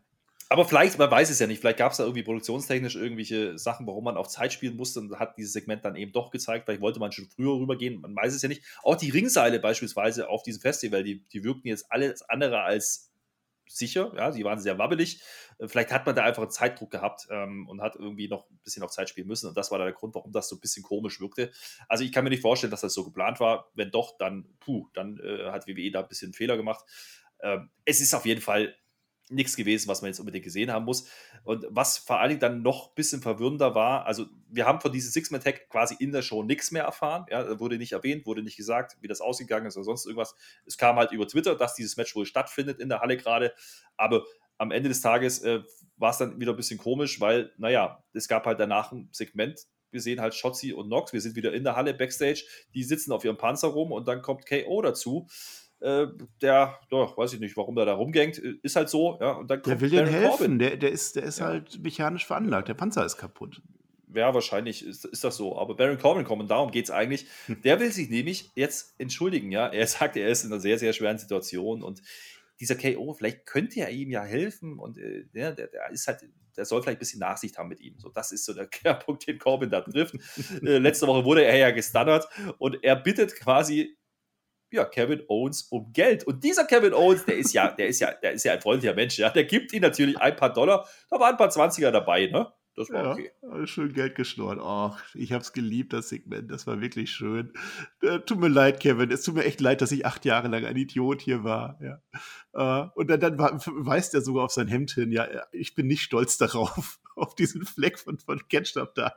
Aber vielleicht, man weiß es ja nicht, vielleicht gab es da irgendwie produktionstechnisch irgendwelche Sachen, warum man auf Zeit spielen musste und hat dieses Segment dann eben doch gezeigt. Vielleicht wollte man schon früher rübergehen, man weiß es ja nicht. Auch die Ringseile beispielsweise auf diesem Festival, die, die wirkten jetzt alles andere als sicher. Ja, sie waren sehr wabbelig. Vielleicht hat man da einfach einen Zeitdruck gehabt ähm, und hat irgendwie noch ein bisschen auf Zeit spielen müssen. Und das war dann der Grund, warum das so ein bisschen komisch wirkte. Also ich kann mir nicht vorstellen, dass das so geplant war. Wenn doch, dann, puh, dann äh, hat WWE da ein bisschen Fehler gemacht. Ähm, es ist auf jeden Fall nichts gewesen, was man jetzt unbedingt gesehen haben muss. Und was vor allen Dingen dann noch ein bisschen verwirrender war, also wir haben von diesem Six-Man-Tag quasi in der Show nichts mehr erfahren. Ja, wurde nicht erwähnt, wurde nicht gesagt, wie das ausgegangen ist oder sonst irgendwas. Es kam halt über Twitter, dass dieses Match wohl stattfindet in der Halle gerade. Aber am Ende des Tages äh, war es dann wieder ein bisschen komisch, weil, naja, es gab halt danach ein Segment, wir sehen halt Shotzi und Nox, wir sind wieder in der Halle Backstage, die sitzen auf ihrem Panzer rum und dann kommt KO dazu. Äh, der, ja, weiß ich nicht, warum der da rumgängt, ist halt so, ja. Und dann der will dir helfen, der, der ist, der ist ja. halt mechanisch veranlagt, der Panzer ist kaputt. Ja, wahrscheinlich ist, ist das so. Aber Baron Corbin kommt, und darum geht es eigentlich. Hm. Der will sich nämlich jetzt entschuldigen, ja. Er sagt, er ist in einer sehr, sehr schweren Situation und dieser KO, vielleicht könnte er ihm ja helfen und äh, der, der, ist halt, der soll vielleicht ein bisschen Nachsicht haben mit ihm. So, das ist so der Kehrpunkt, den Corbin da trifft. äh, letzte Woche wurde er ja gestunnert und er bittet quasi ja, Kevin Owens um Geld. Und dieser Kevin Owens, der ist ja, der ist ja, der ist ja ein freundlicher Mensch, ja. Der gibt ihm natürlich ein paar Dollar. Da waren ein paar 20er dabei, ne? Das war ja, okay. Schön Geld geschnurrt. Ach, ich habe es geliebt, das Segment. Das war wirklich schön. Äh, tut mir leid, Kevin. Es tut mir echt leid, dass ich acht Jahre lang ein Idiot hier war. Ja. Äh, und dann, dann weist er sogar auf sein Hemd hin. Ja, ich bin nicht stolz darauf, auf diesen Fleck von, von Ketchup da.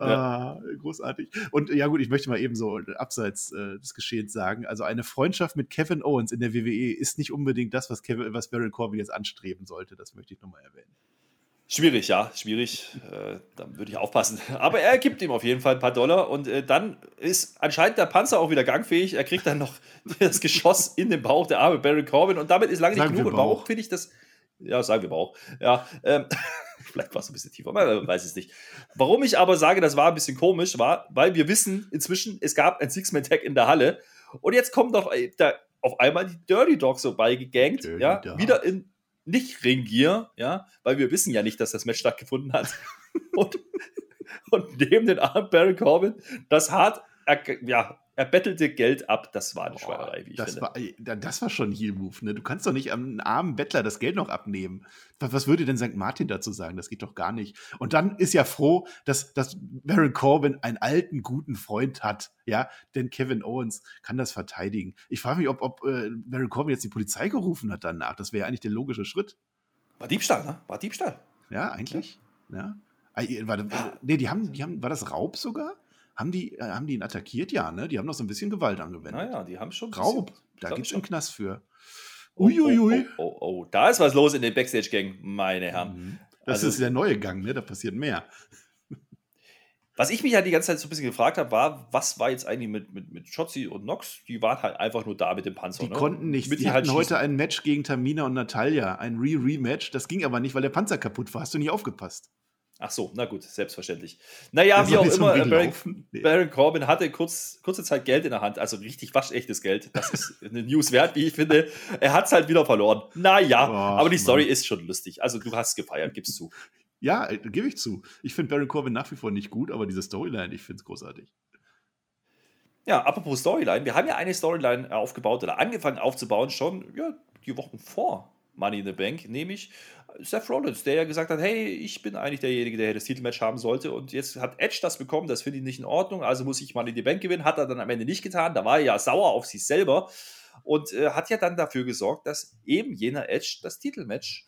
Ja. Äh, großartig. Und ja, gut, ich möchte mal eben so abseits äh, des Geschehens sagen. Also, eine Freundschaft mit Kevin Owens in der WWE ist nicht unbedingt das, was, Kevin, was Baron Corbin jetzt anstreben sollte. Das möchte ich nochmal erwähnen. Schwierig, ja, schwierig. Äh, da würde ich aufpassen. Aber er gibt ihm auf jeden Fall ein paar Dollar und äh, dann ist anscheinend der Panzer auch wieder gangfähig. Er kriegt dann noch das Geschoss in den Bauch der arme Baron Corbin und damit ist lange nicht genug. Und warum finde ich das? Ja, sagen wir Bauch. Ja, ähm, vielleicht war es ein bisschen tiefer, man weiß es nicht. Warum ich aber sage, das war ein bisschen komisch, war, weil wir wissen inzwischen, es gab ein Six-Man-Tag in der Halle und jetzt kommen doch äh, da auf einmal die Dirty Dogs so beigegangt, ja, Dog. wieder in nicht Ringier, ja, weil wir wissen ja nicht, dass das Match stattgefunden hat. und, und neben den armen Baron Corbin das hart, ja, er bettelte Geld ab. Das war eine Schweinerei, wie ich das finde. War, das war schon ein Heel-Move. Ne? Du kannst doch nicht einem armen Bettler das Geld noch abnehmen. Was, würde denn St. Martin dazu sagen? Das geht doch gar nicht. Und dann ist ja froh, dass, dass Baron Corbin einen alten, guten Freund hat. Ja, denn Kevin Owens kann das verteidigen. Ich frage mich, ob, ob äh, Baron Corbin jetzt die Polizei gerufen hat danach. Das wäre ja eigentlich der logische Schritt. War Diebstahl, ne? War Diebstahl. Ja, eigentlich. Ja. ja. Äh, nee, die haben, die haben, war das Raub sogar? Haben die, äh, haben die ihn attackiert? Ja, ne? Die haben noch so ein bisschen Gewalt angewendet. Naja, die haben schon. Raub, da gibt es einen Knast für. Uiuiui. Oh, oh, oh, oh, da ist was los in den Backstage-Gang, meine Herren. Mhm. Das also, ist der neue Gang, ne? Da passiert mehr. Was ich mich ja die ganze Zeit so ein bisschen gefragt habe, war, was war jetzt eigentlich mit, mit, mit Shotzi und Nox? Die waren halt einfach nur da mit dem Panzer. Die ne? konnten nicht. Die, die hatten halt heute ein Match gegen Tamina und Natalia, ein Re-Rematch. Das ging aber nicht, weil der Panzer kaputt war. Hast du nicht aufgepasst? Ach so, na gut, selbstverständlich. Naja, wie auch immer, äh, Baron, nee. Baron, Corbin hatte kurz, kurze Zeit Geld in der Hand, also richtig waschechtes Geld. Das ist eine News wert, wie ich finde. Er hat es halt wieder verloren. Naja, oh, aber die Story Mann. ist schon lustig. Also du hast gefeiert, gibst zu. Ja, äh, gebe ich zu. Ich finde Baron Corbin nach wie vor nicht gut, aber diese Storyline, ich finde es großartig. Ja, apropos Storyline, wir haben ja eine Storyline aufgebaut oder angefangen aufzubauen, schon ja, die Wochen vor Money in the Bank, nämlich Seth Rollins, der ja gesagt hat, hey, ich bin eigentlich derjenige, der das Titelmatch haben sollte. Und jetzt hat Edge das bekommen, das finde ich nicht in Ordnung, also muss ich Money in the Bank gewinnen, hat er dann am Ende nicht getan, da war er ja sauer auf sich selber. Und äh, hat ja dann dafür gesorgt, dass eben jener Edge das Titelmatch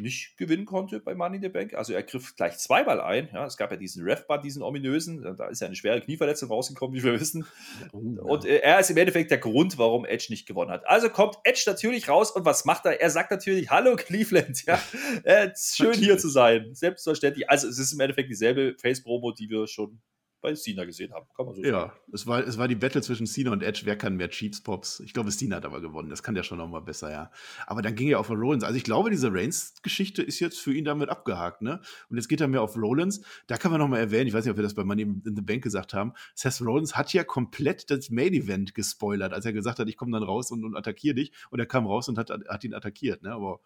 nicht gewinnen konnte bei Money in the Bank. Also er griff gleich zweimal ein. Ja, es gab ja diesen Refbar, diesen ominösen. Da ist ja eine schwere Knieverletzung rausgekommen, wie wir wissen. Oh, ja. Und äh, er ist im Endeffekt der Grund, warum Edge nicht gewonnen hat. Also kommt Edge natürlich raus und was macht er? Er sagt natürlich, hallo Cleveland. Ja, äh, schön hier zu sein. Selbstverständlich. Also es ist im Endeffekt dieselbe Face-Promo, die wir schon bei Cena gesehen haben. Kann man so ja, sagen. es war, es war die Battle zwischen Cena und Edge. Wer kann mehr Cheats Pops? Ich glaube, Cena hat aber gewonnen. Das kann der schon noch mal besser, ja. Aber dann ging er auf Rollins. Also ich glaube, diese Reigns-Geschichte ist jetzt für ihn damit abgehakt, ne? Und jetzt geht er mehr auf Rollins. Da kann man noch mal erwähnen, ich weiß nicht, ob wir das bei Money in the Bank gesagt haben. Seth Rollins hat ja komplett das Main-Event gespoilert, als er gesagt hat, ich komme dann raus und, und attackiere dich. Und er kam raus und hat, hat ihn attackiert, ne? Aber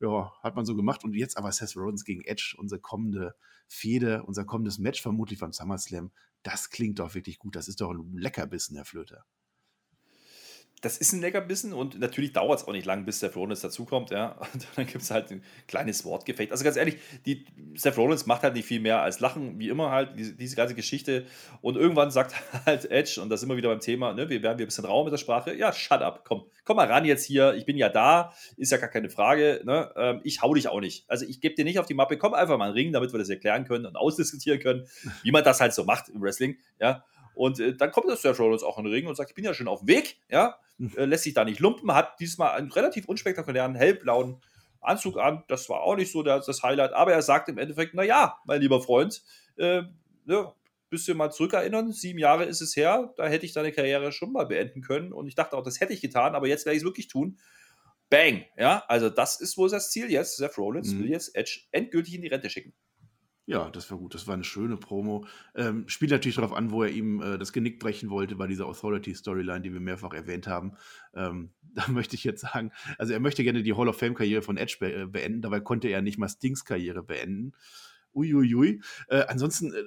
ja, hat man so gemacht. Und jetzt aber Seth Rollins gegen Edge, unsere kommende Fehde, unser kommendes Match vermutlich beim SummerSlam. Das klingt doch wirklich gut. Das ist doch ein Leckerbissen, Herr Flöter. Das ist ein Leckerbissen und natürlich dauert es auch nicht lang, bis Seth Rollins dazukommt, ja. Und dann gibt es halt ein kleines Wortgefecht. Also ganz ehrlich, die, Seth Rollins macht halt nicht viel mehr als lachen, wie immer halt, diese, diese ganze Geschichte. Und irgendwann sagt halt Edge, und das immer wieder beim Thema, ne, wir werden wir ein bisschen Raum mit der Sprache, ja, shut up, komm, komm mal ran jetzt hier, ich bin ja da, ist ja gar keine Frage, ne, ähm, ich hau dich auch nicht. Also ich gebe dir nicht auf die Mappe, komm einfach mal einen Ring, damit wir das erklären können und ausdiskutieren können, wie man das halt so macht im Wrestling, ja. Und äh, dann kommt das Seth Rollins auch in den Ring und sagt, ich bin ja schon auf dem Weg, ja, hm. äh, lässt sich da nicht lumpen, hat diesmal einen relativ unspektakulären hellblauen Anzug an. Das war auch nicht so das, das Highlight, aber er sagt im Endeffekt, naja, mein lieber Freund, äh, ne, bisschen mal zurückerinnern, sieben Jahre ist es her, da hätte ich deine Karriere schon mal beenden können und ich dachte auch, das hätte ich getan, aber jetzt werde ich es wirklich tun. Bang, ja, also das ist wohl das Ziel jetzt. Seth Rollins mhm. will jetzt Edge endgültig in die Rente schicken. Ja, das war gut. Das war eine schöne Promo. Ähm, spielt natürlich darauf an, wo er ihm äh, das Genick brechen wollte bei dieser Authority-Storyline, die wir mehrfach erwähnt haben. Ähm, da möchte ich jetzt sagen, also er möchte gerne die Hall of Fame-Karriere von Edge be äh, beenden, dabei konnte er nicht mal Stings Karriere beenden. Uiuiui. Äh, ansonsten, äh,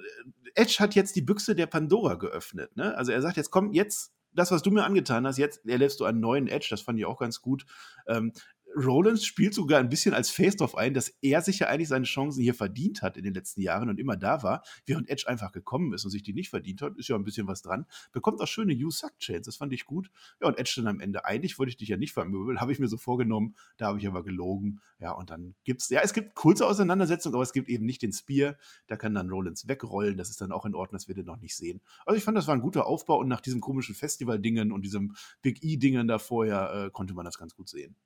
Edge hat jetzt die Büchse der Pandora geöffnet. Ne? Also er sagt jetzt, komm, jetzt das, was du mir angetan hast, jetzt erlebst du einen neuen Edge, das fand ich auch ganz gut. Ähm, Rollins spielt sogar ein bisschen als Face drauf ein, dass er sich ja eigentlich seine Chancen hier verdient hat in den letzten Jahren und immer da war, während Edge einfach gekommen ist und sich die nicht verdient hat, ist ja ein bisschen was dran. Bekommt auch schöne You-Suck-Chains, das fand ich gut. Ja, und Edge dann am Ende, eigentlich wollte ich dich ja nicht vermöbeln, habe ich mir so vorgenommen, da habe ich aber gelogen. Ja, und dann gibt's, ja, es gibt kurze Auseinandersetzungen, aber es gibt eben nicht den Spear, da kann dann Rollins wegrollen, das ist dann auch in Ordnung, das wir den noch nicht sehen. Also ich fand, das war ein guter Aufbau und nach diesem komischen Festival-Dingen und diesem Big E-Dingen da vorher äh, konnte man das ganz gut sehen.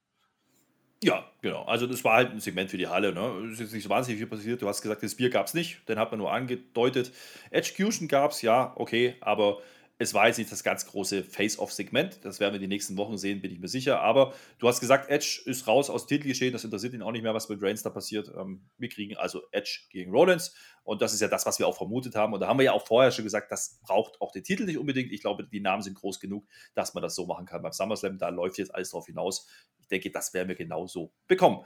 Ja, genau. Also das war halt ein Segment für die Halle. Ne? Es ist nicht so wahnsinnig viel passiert. Du hast gesagt, das Bier gab es nicht. Den hat man nur angedeutet. Execution gab es, ja, okay. Aber es war jetzt nicht das ganz große Face-Off-Segment. Das werden wir die nächsten Wochen sehen, bin ich mir sicher. Aber du hast gesagt, Edge ist raus aus Titelgeschehen. Das interessiert ihn auch nicht mehr, was mit Reigns da passiert. Ähm, wir kriegen also Edge gegen Rollins. Und das ist ja das, was wir auch vermutet haben. Und da haben wir ja auch vorher schon gesagt, das braucht auch den Titel nicht unbedingt. Ich glaube, die Namen sind groß genug, dass man das so machen kann beim SummerSlam. Da läuft jetzt alles drauf hinaus. Ich denke, das werden wir genauso bekommen.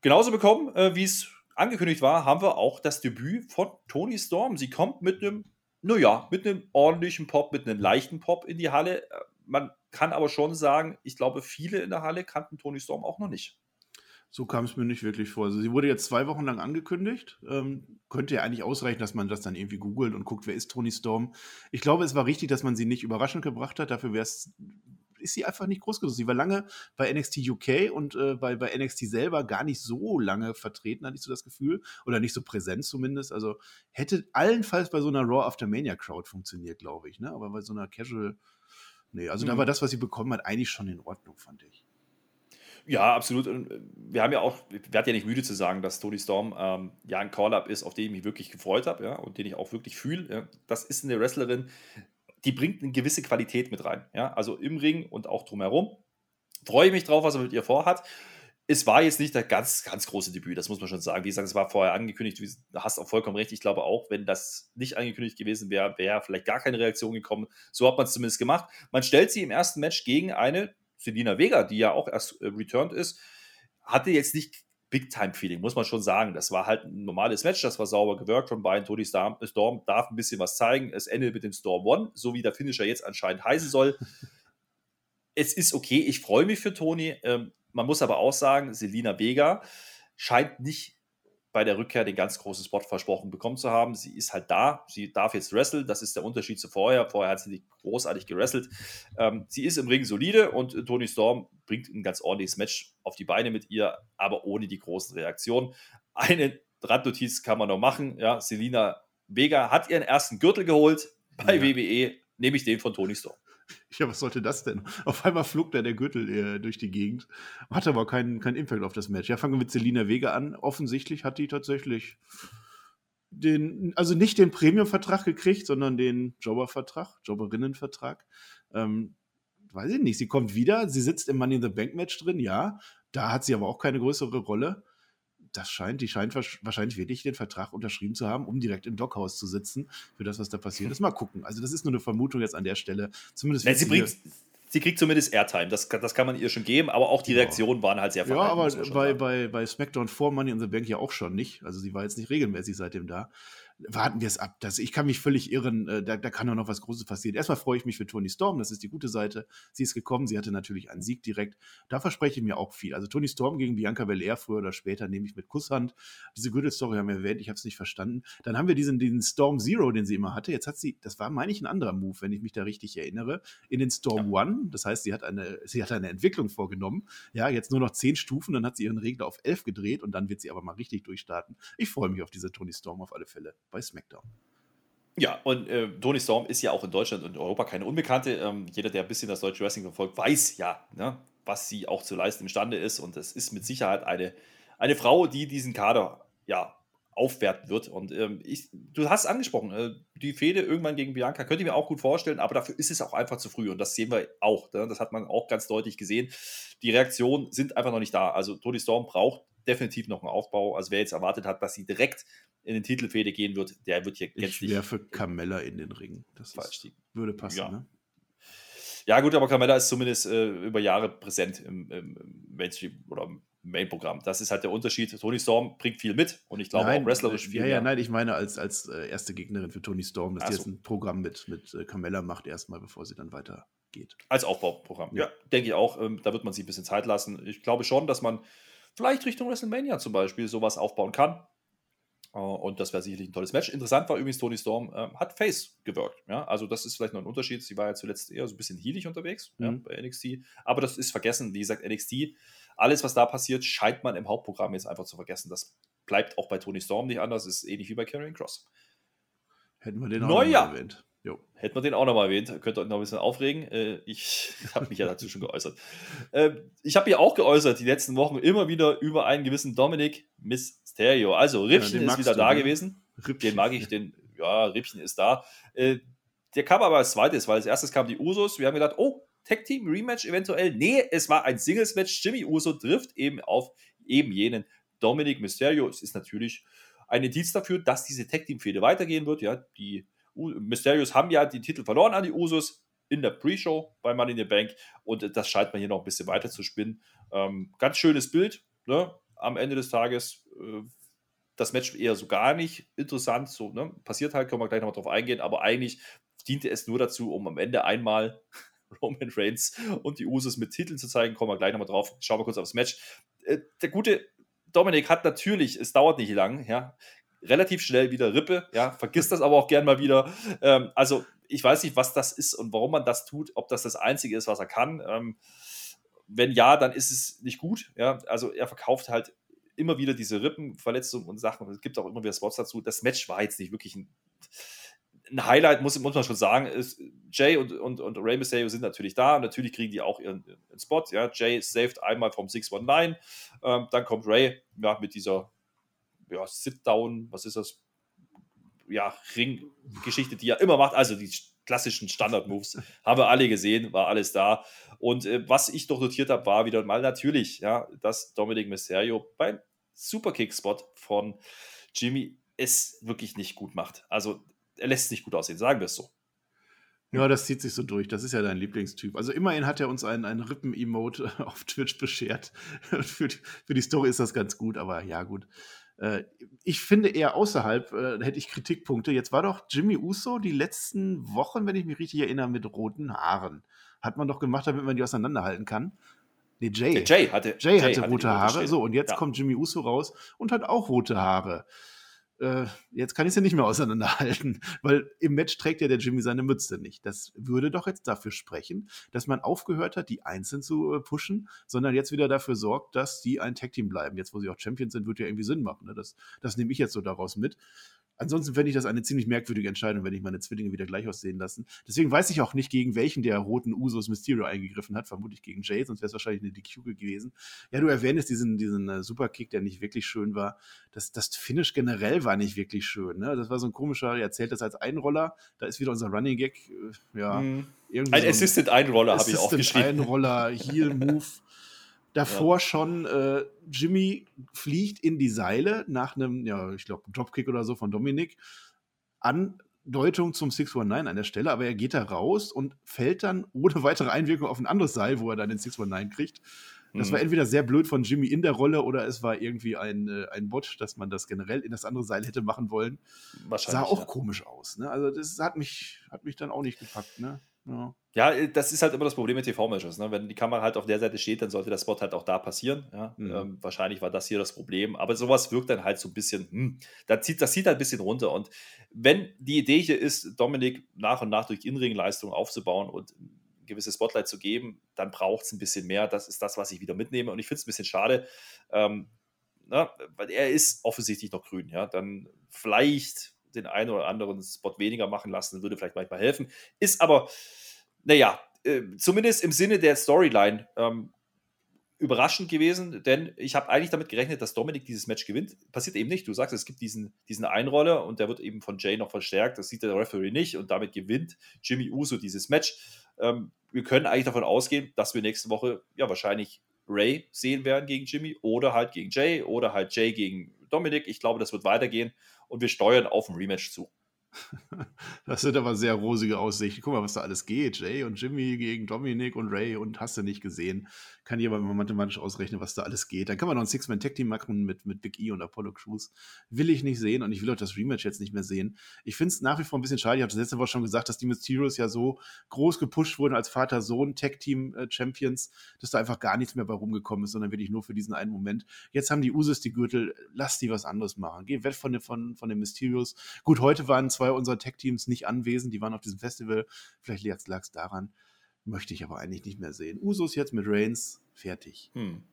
Genauso bekommen, äh, wie es angekündigt war, haben wir auch das Debüt von Tony Storm. Sie kommt mit einem naja, mit einem ordentlichen Pop, mit einem leichten Pop in die Halle. Äh, man kann aber schon sagen, ich glaube, viele in der Halle kannten Tony Storm auch noch nicht. So kam es mir nicht wirklich vor. Also sie wurde jetzt zwei Wochen lang angekündigt. Ähm, könnte ja eigentlich ausreichen, dass man das dann irgendwie googelt und guckt, wer ist Tony Storm. Ich glaube, es war richtig, dass man sie nicht überraschend gebracht hat. Dafür wäre es ist sie einfach nicht groß genug. Sie war lange bei NXT UK und äh, bei, bei NXT selber gar nicht so lange vertreten, hatte ich so das Gefühl. Oder nicht so präsent zumindest. Also hätte allenfalls bei so einer Raw After Mania Crowd funktioniert, glaube ich. Ne? Aber bei so einer Casual. Nee, also mhm. da war das, was sie bekommen hat, eigentlich schon in Ordnung, fand ich. Ja, absolut. Äh, wir haben ja auch, wir werden ja nicht müde zu sagen, dass Tony Storm ähm, ja ein Call-Up ist, auf den ich mich wirklich gefreut habe, ja, und den ich auch wirklich fühle. Ja. Das ist eine Wrestlerin, die bringt eine gewisse Qualität mit rein. Ja? Also im Ring und auch drumherum. Freue ich mich drauf, was er mit ihr vorhat. Es war jetzt nicht der ganz, ganz große Debüt, das muss man schon sagen. Wie gesagt, es war vorher angekündigt, du hast auch vollkommen recht. Ich glaube auch, wenn das nicht angekündigt gewesen wäre, wäre vielleicht gar keine Reaktion gekommen. So hat man es zumindest gemacht. Man stellt sie im ersten Match gegen eine Selina Vega, die ja auch erst äh, returned ist. Hatte jetzt nicht Big-Time-Feeling, muss man schon sagen. Das war halt ein normales Match, das war sauber gewirkt von beiden. Tony Storm, Storm darf ein bisschen was zeigen. Es endet mit dem Storm One, so wie der Finisher jetzt anscheinend heißen soll. es ist okay, ich freue mich für Tony. Ähm, man muss aber auch sagen, Selina Vega scheint nicht bei der Rückkehr den ganz großen Spot versprochen bekommen zu haben. Sie ist halt da, sie darf jetzt wresteln, das ist der Unterschied zu vorher. Vorher hat sie nicht großartig gewrestelt. Ähm, sie ist im Ring solide und Tony Storm bringt ein ganz ordentliches Match auf die Beine mit ihr, aber ohne die großen Reaktionen. Eine Randnotiz kann man noch machen. Ja, Selina Vega hat ihren ersten Gürtel geholt bei ja. WWE, nämlich den von Tony Storm. Ja, was sollte das denn? Auf einmal flog da der Gürtel äh, durch die Gegend, hatte aber keinen kein Impact auf das Match. Ja, fangen wir mit Selina Vega an. Offensichtlich hat die tatsächlich den, also nicht den Premium-Vertrag gekriegt, sondern den Jobber-Vertrag, Jobberinnen-Vertrag. Ähm, weiß ich nicht, sie kommt wieder, sie sitzt im Money in the Bank Match drin, ja. Da hat sie aber auch keine größere Rolle das scheint, die scheint wahrscheinlich wirklich den Vertrag unterschrieben zu haben, um direkt im Dockhaus zu sitzen für das, was da passiert ist. Mal gucken. Also, das ist nur eine Vermutung jetzt an der Stelle. Zumindest Nein, sie, bringt, sie kriegt zumindest Airtime. Das, das kann man ihr schon geben, aber auch die Reaktionen waren halt sehr verhalten. Ja, aber bei, bei, bei SmackDown vor Money in the Bank ja auch schon nicht. Also, sie war jetzt nicht regelmäßig seitdem da. Warten wir es ab. Das, ich kann mich völlig irren, äh, da, da kann doch noch was Großes passieren. Erstmal freue ich mich für Tony Storm, das ist die gute Seite. Sie ist gekommen, sie hatte natürlich einen Sieg direkt. Da verspreche ich mir auch viel. Also Tony Storm gegen Bianca Belair früher oder später nehme ich mit Kusshand. Diese Gürtelstory haben wir erwähnt, ich habe es nicht verstanden. Dann haben wir diesen, diesen Storm Zero, den sie immer hatte. Jetzt hat sie, das war, meine ich, ein anderer Move, wenn ich mich da richtig erinnere, in den Storm ja. One. Das heißt, sie hat, eine, sie hat eine Entwicklung vorgenommen. Ja, jetzt nur noch zehn Stufen, dann hat sie ihren Regler auf elf gedreht und dann wird sie aber mal richtig durchstarten. Ich freue mich auf diese Tony Storm auf alle Fälle bei SmackDown. Ja, und äh, Tony Storm ist ja auch in Deutschland und Europa keine Unbekannte. Ähm, jeder, der ein bisschen das deutsche Wrestling verfolgt, weiß ja, ne, was sie auch zu leisten imstande ist. Und das ist mit Sicherheit eine, eine Frau, die diesen Kader ja aufwerten wird. Und ähm, ich, du hast angesprochen, äh, die Fehde irgendwann gegen Bianca könnte ich mir auch gut vorstellen, aber dafür ist es auch einfach zu früh. Und das sehen wir auch. Ne? Das hat man auch ganz deutlich gesehen. Die Reaktionen sind einfach noch nicht da. Also Tony Storm braucht definitiv noch einen Aufbau. Also wer jetzt erwartet hat, dass sie direkt in den Titelfehde gehen wird, der wird hier gänzlich. Ich werfe Carmella in den Ring. Das ist, würde passen, ja. ne? Ja, gut, aber Carmella ist zumindest äh, über Jahre präsent im, im Mainstream oder im Main-Programm. Das ist halt der Unterschied. Tony Storm bringt viel mit und ich glaube nein, auch wrestlerisch viel. Ja, ja, nein, ich meine als, als äh, erste Gegnerin für Tony Storm, dass Ach die so. jetzt ein Programm mit, mit äh, Carmella macht, erstmal, bevor sie dann weitergeht. Als Aufbauprogramm, ja, ja denke ich auch. Ähm, da wird man sich ein bisschen Zeit lassen. Ich glaube schon, dass man vielleicht Richtung WrestleMania zum Beispiel sowas aufbauen kann. Äh, und das wäre sicherlich ein tolles Match. Interessant war übrigens, Tony Storm äh, hat Face gewirkt. Ja? Also, das ist vielleicht noch ein Unterschied. Sie war ja zuletzt eher so ein bisschen healig unterwegs mhm. ja, bei NXT. Aber das ist vergessen. Wie gesagt, NXT, alles, was da passiert, scheint man im Hauptprogramm jetzt einfach zu vergessen. Das bleibt auch bei Tony Storm nicht anders. Ist ähnlich wie bei Karrion Cross. Hätten wir den auch Neujahr. erwähnt. Jo. Hätten wir den auch nochmal erwähnt, könnt ihr euch noch ein bisschen aufregen. Äh, ich habe mich ja dazu schon geäußert. Äh, ich habe ja auch geäußert, die letzten Wochen immer wieder über einen gewissen Dominik Mysterio. Also Rippchen ja, ist wieder da ne? gewesen. Rippchen. Den mag ich, den, ja, Rippchen ist da. Äh, der kam aber als zweites, weil als erstes kam die Usos. Wir haben gedacht, oh, Tag Team Rematch eventuell. Nee, es war ein Singles Match. Jimmy Uso trifft eben auf eben jenen Dominik Mysterio. Es ist natürlich ein Indiz dafür, dass diese Tag Team Fehde weitergehen wird. Ja, die Mysterios haben ja die Titel verloren an die Usos in der Pre-Show bei Money in the Bank und das scheint man hier noch ein bisschen weiter zu spinnen. Ähm, ganz schönes Bild ne? am Ende des Tages. Äh, das Match eher so gar nicht interessant. So, ne? Passiert halt, können wir gleich nochmal drauf eingehen, aber eigentlich diente es nur dazu, um am Ende einmal Roman Reigns und die Usos mit Titeln zu zeigen. Kommen wir gleich nochmal drauf. Schauen wir kurz aufs Match. Äh, der gute Dominik hat natürlich, es dauert nicht lang, ja, relativ schnell wieder Rippe, ja, vergisst das aber auch gern mal wieder. Ähm, also ich weiß nicht, was das ist und warum man das tut, ob das das Einzige ist, was er kann. Ähm, wenn ja, dann ist es nicht gut. Ja, also er verkauft halt immer wieder diese Rippenverletzungen und Sachen. Es gibt auch immer wieder Spots dazu. Das Match war jetzt nicht wirklich ein, ein Highlight, muss, muss man schon sagen. Ist, Jay und, und, und Rey Mysterio sind natürlich da. Natürlich kriegen die auch ihren, ihren Spot. Ja, Jay saved einmal vom 619. Ähm, dann kommt Ray ja, mit dieser ja, Sit-Down, was ist das? Ja, Ring-Geschichte, die er immer macht. Also die klassischen Standard-Moves haben wir alle gesehen, war alles da. Und äh, was ich doch notiert habe, war wieder mal natürlich, ja, dass Dominic Mysterio beim Superkick-Spot von Jimmy es wirklich nicht gut macht. Also er lässt sich gut aussehen, sagen wir es so. Ja, das zieht sich so durch. Das ist ja dein Lieblingstyp. Also immerhin hat er uns einen, einen Rippen-Emote auf Twitch beschert. für, die, für die Story ist das ganz gut, aber ja, gut. Äh, ich finde eher außerhalb äh, hätte ich Kritikpunkte. Jetzt war doch Jimmy Uso die letzten Wochen, wenn ich mich richtig erinnere, mit roten Haaren. Hat man doch gemacht, damit man die auseinanderhalten kann. Nee, Jay. Jay hatte, Jay hatte Jay rote hatte Haare. So, und jetzt ja. kommt Jimmy Uso raus und hat auch rote Haare äh, jetzt kann ich sie nicht mehr auseinanderhalten, weil im Match trägt ja der Jimmy seine Mütze nicht. Das würde doch jetzt dafür sprechen, dass man aufgehört hat, die einzeln zu äh, pushen, sondern jetzt wieder dafür sorgt, dass die ein Tag-Team bleiben. Jetzt, wo sie auch Champions sind, wird ja irgendwie Sinn machen. Ne? Das, das nehme ich jetzt so daraus mit. Ansonsten fände ich das eine ziemlich merkwürdige Entscheidung, wenn ich meine Zwillinge wieder gleich aussehen lassen. Deswegen weiß ich auch nicht, gegen welchen der roten Usos Mysterio eingegriffen hat. Vermutlich gegen Jay, sonst wäre es wahrscheinlich eine DQ gewesen. Ja, du erwähnst diesen, diesen äh, Superkick, der nicht wirklich schön war. Das, das Finish generell war nicht wirklich schön. Ne? Das war so ein komischer, er erzählt das als Einroller. Da ist wieder unser Running Gag. Äh, ja, mhm. Ein so Assistant-Einroller habe ich aufgeschrieben. Einroller, Heel-Move. Davor ja. schon äh, Jimmy fliegt in die Seile nach einem, ja, ich glaube, Dropkick oder so von Dominik. Andeutung zum 619 an der Stelle, aber er geht da raus und fällt dann ohne weitere Einwirkung auf ein anderes Seil, wo er dann den 619 kriegt. Das mhm. war entweder sehr blöd von Jimmy in der Rolle oder es war irgendwie ein, äh, ein Bot, dass man das generell in das andere Seil hätte machen wollen. Wahrscheinlich. Sah auch ja. komisch aus. Ne? Also das hat mich, hat mich dann auch nicht gepackt. Ne? Ja. ja, äh, das ist halt immer das Problem mit TV-Matches. Ne? Wenn die Kamera halt auf der Seite steht, dann sollte der Spot halt auch da passieren. Ja? Mhm. Ähm, wahrscheinlich war das hier das Problem. Aber sowas wirkt dann halt so ein bisschen, hm, das, zieht, das zieht halt ein bisschen runter. Und wenn die Idee hier ist, Dominik nach und nach durch Inring-Leistung aufzubauen und ein gewisses Spotlight zu geben, dann braucht es ein bisschen mehr. Das ist das, was ich wieder mitnehme. Und ich finde es ein bisschen schade, ähm, na, ne? weil er ist offensichtlich noch grün. Ja? Dann vielleicht den einen oder anderen Spot weniger machen lassen, würde vielleicht manchmal helfen. Ist aber, naja, äh, zumindest im Sinne der Storyline ähm, überraschend gewesen, denn ich habe eigentlich damit gerechnet, dass Dominik dieses Match gewinnt. Passiert eben nicht. Du sagst, es gibt diesen, diesen Einroller und der wird eben von Jay noch verstärkt. Das sieht der Referee nicht und damit gewinnt Jimmy Uso dieses Match. Ähm, wir können eigentlich davon ausgehen, dass wir nächste Woche ja wahrscheinlich Ray sehen werden gegen Jimmy oder halt gegen Jay oder halt Jay gegen Dominik. Ich glaube, das wird weitergehen und wir steuern auf ein Rematch zu. Das sind aber sehr rosige Aussichten. Guck mal, was da alles geht. Jay und Jimmy gegen Dominik und Ray und hast du nicht gesehen. Kann jemand mal mathematisch ausrechnen, was da alles geht. Dann kann man noch ein Six-Man-Tag-Team machen mit, mit Big E und Apollo Crews. Will ich nicht sehen und ich will auch das Rematch jetzt nicht mehr sehen. Ich finde es nach wie vor ein bisschen schade. Ich habe das letzte Woche schon gesagt, dass die Mysterios ja so groß gepusht wurden als Vater-Sohn-Tag-Team-Champions, dass da einfach gar nichts mehr bei rumgekommen ist, sondern wirklich nur für diesen einen Moment. Jetzt haben die Usos die Gürtel. Lass die was anderes machen. Geh weg von, von, von den Mysterios. Gut, heute waren zwei unserer Tag-Teams nicht anwesend. Die waren auf diesem Festival. Vielleicht lag es daran. Möchte ich aber eigentlich nicht mehr sehen. Usos jetzt mit Reigns, fertig. Hm.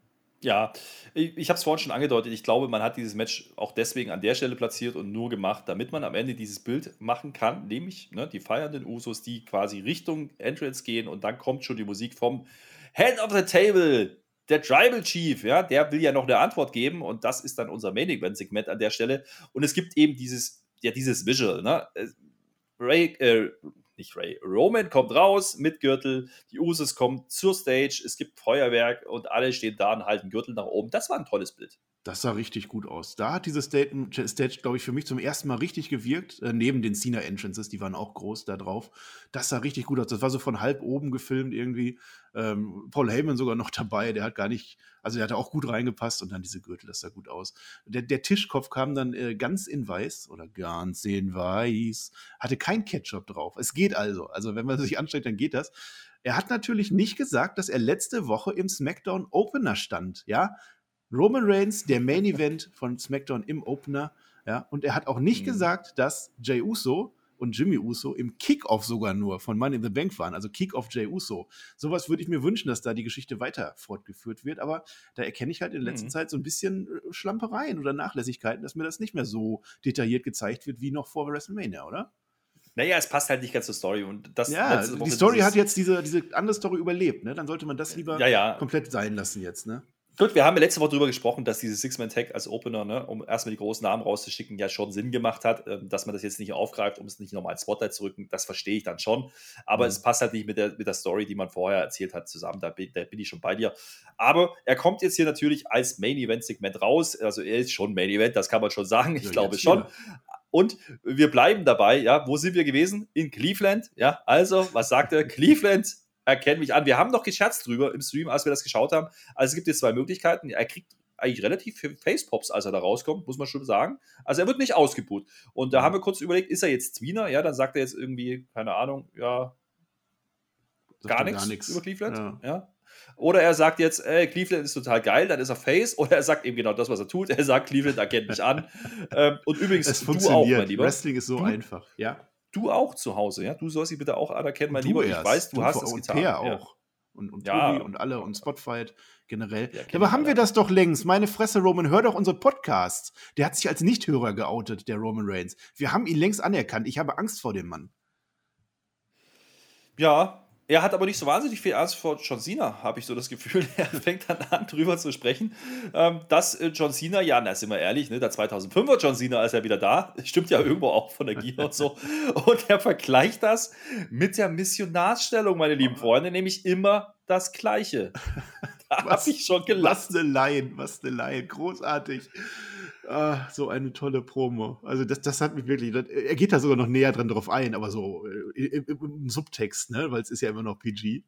Ja, ich, ich habe es vorhin schon angedeutet. Ich glaube, man hat dieses Match auch deswegen an der Stelle platziert und nur gemacht, damit man am Ende dieses Bild machen kann, nämlich ne, die feiernden Usos, die quasi Richtung Entrance gehen und dann kommt schon die Musik vom Head of the Table, der Tribal Chief, ja, der will ja noch eine Antwort geben und das ist dann unser Main Event Segment an der Stelle. Und es gibt eben dieses, ja, dieses Visual, ne? Ray, äh, nicht Ray, Roman kommt raus mit Gürtel, die Usos kommen zur Stage, es gibt Feuerwerk und alle stehen da und halten Gürtel nach oben. Das war ein tolles Bild. Das sah richtig gut aus. Da hat diese Stage, glaube ich, für mich zum ersten Mal richtig gewirkt. Äh, neben den Cena Entrances, die waren auch groß da drauf. Das sah richtig gut aus. Das war so von halb oben gefilmt irgendwie. Ähm, Paul Heyman sogar noch dabei. Der hat gar nicht, also der hat auch gut reingepasst und dann diese Gürtel, das sah gut aus. Der, der Tischkopf kam dann äh, ganz in weiß oder ganz in weiß. Hatte kein Ketchup drauf. Es geht also. Also wenn man sich anstrengt, dann geht das. Er hat natürlich nicht gesagt, dass er letzte Woche im SmackDown Opener stand. Ja, Roman Reigns, der Main Event von SmackDown im Opener. Ja, und er hat auch nicht mhm. gesagt, dass Jay Uso und Jimmy Uso im Kickoff sogar nur von Money in the Bank waren, also Kickoff Jay Uso. Sowas würde ich mir wünschen, dass da die Geschichte weiter fortgeführt wird, aber da erkenne ich halt in letzter mhm. Zeit so ein bisschen äh, Schlampereien oder Nachlässigkeiten, dass mir das nicht mehr so detailliert gezeigt wird wie noch vor WrestleMania, oder? Naja, es passt halt nicht ganz zur Story. Und das ja, die Story hat jetzt diese, diese andere Story überlebt, ne? Dann sollte man das lieber ja, ja. komplett sein lassen jetzt, ne? Gut, wir haben ja letzte Woche darüber gesprochen, dass dieses Six-Man-Tag als Opener, ne, um erstmal die großen Namen rauszuschicken, ja schon Sinn gemacht hat. Ähm, dass man das jetzt nicht aufgreift, um es nicht nochmal als Spotlight zu rücken, das verstehe ich dann schon. Aber mhm. es passt halt nicht mit der, mit der Story, die man vorher erzählt hat, zusammen. Da bin, da bin ich schon bei dir. Aber er kommt jetzt hier natürlich als Main-Event-Segment raus. Also er ist schon Main-Event, das kann man schon sagen. Ich ja, glaube schon. Und wir bleiben dabei, ja. Wo sind wir gewesen? In Cleveland, ja. Also, was sagt er? Cleveland erkennt mich an. Wir haben noch gescherzt drüber im Stream, als wir das geschaut haben. Also es gibt jetzt zwei Möglichkeiten. Er kriegt eigentlich relativ viel Facepops, als er da rauskommt, muss man schon sagen. Also er wird nicht ausgebuht. Und da mhm. haben wir kurz überlegt, ist er jetzt Zwiener? Ja, dann sagt er jetzt irgendwie, keine Ahnung, ja, gar nichts über Cleveland. Ja. ja. Oder er sagt jetzt, ey, Cleveland ist total geil, dann ist er Face. Oder er sagt eben genau das, was er tut. Er sagt, Cleveland erkennt mich an. ähm, und übrigens, es du auch, mein Lieber. Wrestling ist so du, einfach, ja du auch zu Hause, ja? Du sollst sie bitte auch anerkennen, mein Lieber. Erst. Ich weiß, du, du hast es getan. Peer auch. Ja. Und, und ja. Und alle und Spotfight generell. Ja, Dabei haben wir das doch längst. Meine Fresse, Roman, hör doch unsere Podcasts. Der hat sich als Nichthörer geoutet, der Roman Reigns. Wir haben ihn längst anerkannt. Ich habe Angst vor dem Mann. Ja, er hat aber nicht so wahnsinnig viel Angst vor John Cena, habe ich so das Gefühl. Er fängt dann an, drüber zu sprechen, ähm, dass äh, John Cena, ja, na, sind wir ehrlich, ne, der 2005er John Cena ist ja wieder da. Stimmt ja irgendwo auch von der Gier und so. Und er vergleicht das mit der Missionarsstellung, meine lieben Freunde, nämlich immer das Gleiche. Da habe ich schon gelassen. Was eine Laien, was eine Laien, großartig. Ah, so eine tolle Promo. Also das, das hat mich wirklich, das, er geht da sogar noch näher dran drauf ein, aber so äh, im, im Subtext, ne, weil es ist ja immer noch PG.